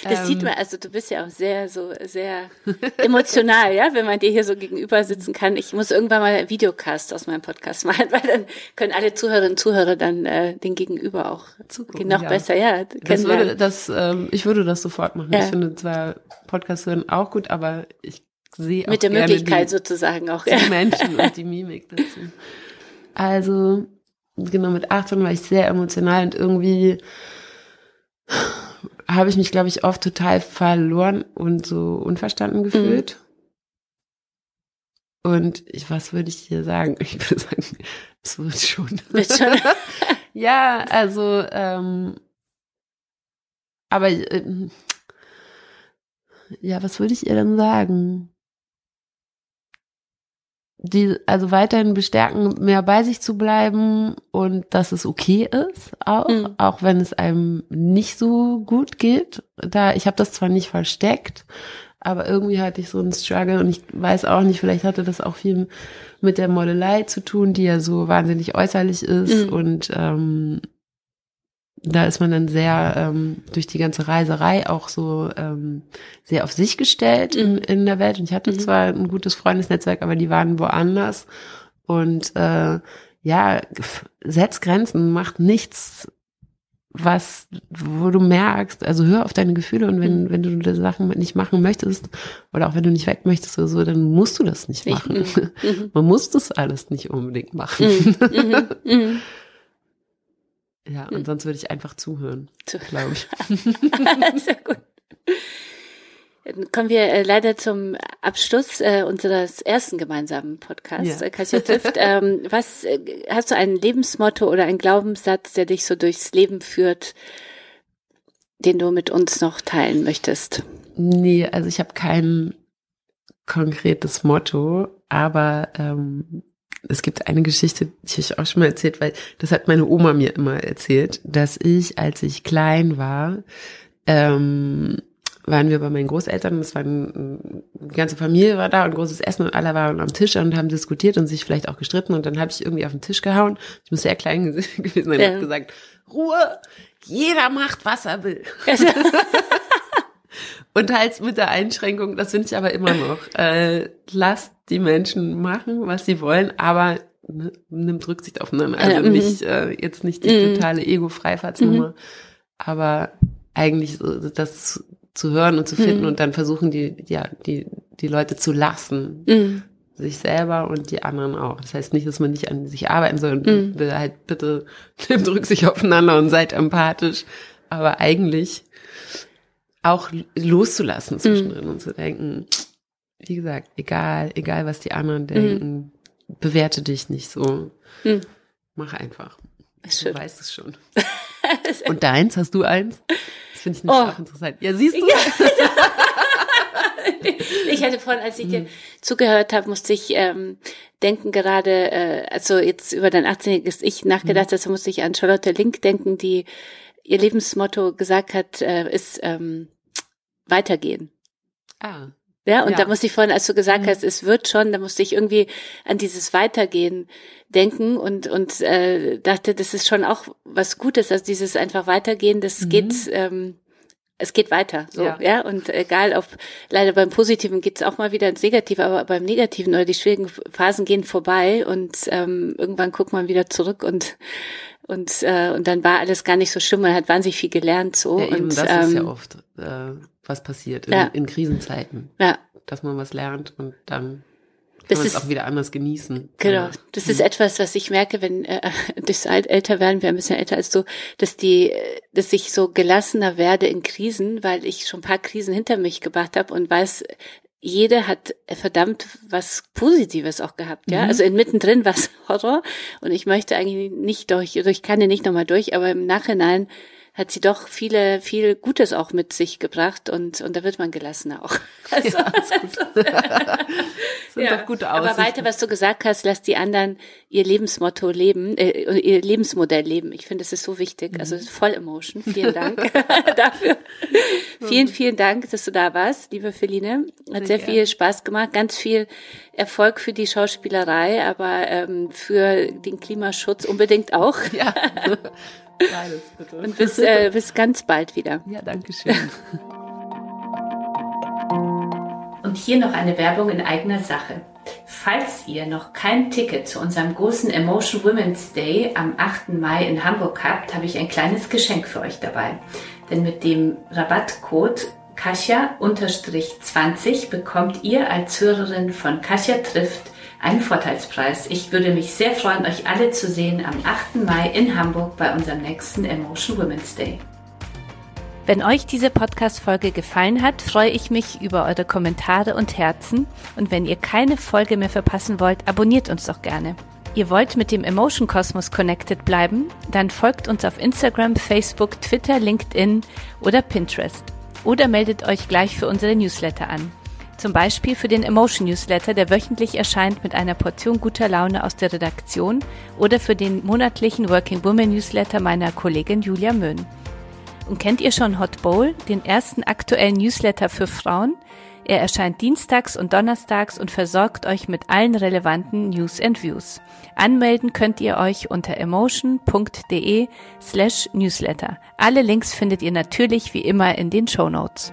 [SPEAKER 1] Das ähm, sieht man, also du bist ja auch sehr, so, sehr emotional, ja, wenn man dir hier so gegenüber sitzen kann. Ich muss irgendwann mal einen Videocast aus meinem Podcast machen, *laughs* weil dann können alle Zuhörerinnen und Zuhörer dann äh, den Gegenüber auch Zugucken, noch ja. besser, ja.
[SPEAKER 2] Das würde, das, ähm, ich würde das sofort machen. Ja. Ich finde zwar Podcast hören auch gut, aber ich sehe auch
[SPEAKER 1] Mit der Möglichkeit die, sozusagen auch,
[SPEAKER 2] die ja. Menschen und die *laughs* Mimik dazu. Also, genau, mit 18 war ich sehr emotional und irgendwie habe ich mich, glaube ich, oft total verloren und so unverstanden gefühlt. Mhm. Und ich, was würde ich dir sagen? *laughs* Ich würde sagen, es wird schon. Wird schon. *laughs* ja, also, ähm, aber äh, ja, was würde ich ihr denn sagen? Die, also weiterhin bestärken, mehr bei sich zu bleiben und dass es okay ist, auch, mhm. auch wenn es einem nicht so gut geht. Da, ich habe das zwar nicht versteckt, aber irgendwie hatte ich so einen Struggle und ich weiß auch nicht, vielleicht hatte das auch viel mit der Modelei zu tun, die ja so wahnsinnig äußerlich ist mhm. und ähm, da ist man dann sehr ähm, durch die ganze Reiserei auch so ähm, sehr auf sich gestellt in, in der Welt. Und ich hatte mhm. zwar ein gutes Freundesnetzwerk, aber die waren woanders. Und äh, ja, setz Grenzen, macht nichts, was, wo du merkst, also hör auf deine Gefühle und wenn, mhm. wenn du die Sachen nicht machen möchtest oder auch wenn du nicht weg möchtest oder so, dann musst du das nicht machen. Mhm. *laughs* Man muss das alles nicht unbedingt machen. Mhm. Ja, und hm. sonst würde ich einfach zuhören, glaube ich. *laughs*
[SPEAKER 1] Sehr gut. Dann kommen wir äh, leider zum Abschluss äh, unseres ersten gemeinsamen Podcasts, ja. äh, Katja trifft. *laughs* ähm, was äh, hast du ein Lebensmotto oder einen Glaubenssatz, der dich so durchs Leben führt, den du mit uns noch teilen möchtest?
[SPEAKER 2] Nee, also ich habe kein konkretes Motto, aber ähm, es gibt eine Geschichte, die ich auch schon mal erzählt, weil das hat meine Oma mir immer erzählt, dass ich, als ich klein war, ähm, waren wir bei meinen Großeltern, das war ein, die ganze Familie war da und großes Essen und alle waren am Tisch und haben diskutiert und sich vielleicht auch gestritten und dann habe ich irgendwie auf den Tisch gehauen. Ich muss sehr klein *laughs* gewesen sein und ja. gesagt, Ruhe, jeder macht, was er will. *laughs* und halt mit der Einschränkung, das finde ich aber immer noch, äh, lasst die Menschen machen, was sie wollen, aber ne, nimmt Rücksicht aufeinander. Also mhm. nicht, äh, jetzt nicht die mhm. totale Ego-Freifahrtsnummer, mhm. aber eigentlich so, das zu hören und zu finden mhm. und dann versuchen die, ja, die, die Leute zu lassen. Sich selber und die anderen auch. Das heißt nicht, dass man nicht an sich arbeiten soll und mhm. halt bitte *laughs* nimmt Rücksicht aufeinander und seid empathisch. Aber eigentlich auch loszulassen zwischendrin und zu denken, wie gesagt, egal, egal was die anderen denken, bewerte dich nicht so. Mach einfach. Du weißt es schon. *laughs* und deins, hast du eins? finde ich nicht oh. auch interessant. Ja, siehst du? Ja. *laughs*
[SPEAKER 1] ich hatte vorhin, als ich dir hm. zugehört habe, musste ich ähm, denken gerade, äh, also jetzt über dein 18-jähriges Ich nachgedacht, mhm. also musste ich an Charlotte Link denken, die ihr Lebensmotto gesagt hat, äh, ist ähm, weitergehen. Ah. Ja, und ja. da musste ich vorhin, als du gesagt mhm. hast, es wird schon, da musste ich irgendwie an dieses Weitergehen denken und und äh, dachte, das ist schon auch was Gutes, also dieses einfach Weitergehen, das mhm. geht, ähm, es geht weiter, so ja. ja. Und egal, ob leider beim Positiven geht's auch mal wieder ins Negative, aber beim Negativen oder die schwierigen Phasen gehen vorbei und ähm, irgendwann guckt man wieder zurück und und äh, und dann war alles gar nicht so schlimm. Man hat wahnsinnig viel gelernt so.
[SPEAKER 2] Ja, eben,
[SPEAKER 1] und
[SPEAKER 2] das ähm, ist ja ähm, oft. Äh, was passiert in, ja. in Krisenzeiten. Ja. Dass man was lernt und dann das ist auch wieder anders genießen.
[SPEAKER 1] Genau. Das ist etwas, was ich merke, wenn äh, *laughs* durchs älter werden, wir ein bisschen älter als du, dass die, dass ich so gelassener werde in Krisen, weil ich schon ein paar Krisen hinter mich gebracht habe und weiß, jede hat verdammt was Positives auch gehabt, ja. Mhm. Also inmitten drin war es *laughs* Horror und ich möchte eigentlich nicht durch, ich kann ja nicht nochmal durch, aber im Nachhinein hat sie doch viele, viel Gutes auch mit sich gebracht und, und da wird man gelassener auch. *laughs* Also, ja, ist gut. *laughs* sind *laughs* ja. doch gute Aussichten. Aber weiter, was du gesagt hast, lass die anderen ihr Lebensmotto leben, äh, ihr Lebensmodell leben. Ich finde, das ist so wichtig. Also mhm. voll Emotion. Vielen Dank dafür. vielen, vielen Dank, dass du da warst, liebe Feline. Hat sehr, sehr viel Spaß gemacht. Ganz viel Erfolg für die Schauspielerei, aber ähm, für den Klimaschutz unbedingt auch. Ja. Beides, bitte. Und bis, äh, bis ganz bald wieder.
[SPEAKER 2] Ja, danke schön. *laughs*
[SPEAKER 1] Und hier noch eine Werbung in eigener Sache. Falls ihr noch kein Ticket zu unserem großen Emotion Women's Day am 8. Mai in Hamburg habt, habe ich ein kleines Geschenk für euch dabei. Denn mit dem Rabattcode Kasia-20 bekommt ihr als Hörerin von Kasia trifft einen Vorteilspreis. Ich würde mich sehr freuen, euch alle zu sehen am 8. Mai in Hamburg bei unserem nächsten Emotion Women's Day. Wenn euch diese Podcast-Folge gefallen hat, freue ich mich über eure Kommentare und Herzen. Und wenn ihr keine Folge mehr verpassen wollt, abonniert uns doch gerne. Ihr wollt mit dem Emotion Kosmos connected bleiben? Dann folgt uns auf Instagram, Facebook, Twitter, LinkedIn oder Pinterest. Oder meldet euch gleich für unsere Newsletter an. Zum Beispiel für den Emotion Newsletter, der wöchentlich erscheint mit einer Portion guter Laune aus der Redaktion oder für den monatlichen Working Woman Newsletter meiner Kollegin Julia Möhn. Und kennt ihr schon Hot Bowl, den ersten aktuellen Newsletter für Frauen? Er erscheint dienstags und donnerstags und versorgt euch mit allen relevanten News and Views. Anmelden könnt ihr euch unter emotion.de slash newsletter. Alle Links findet ihr natürlich wie immer in den Show Notes.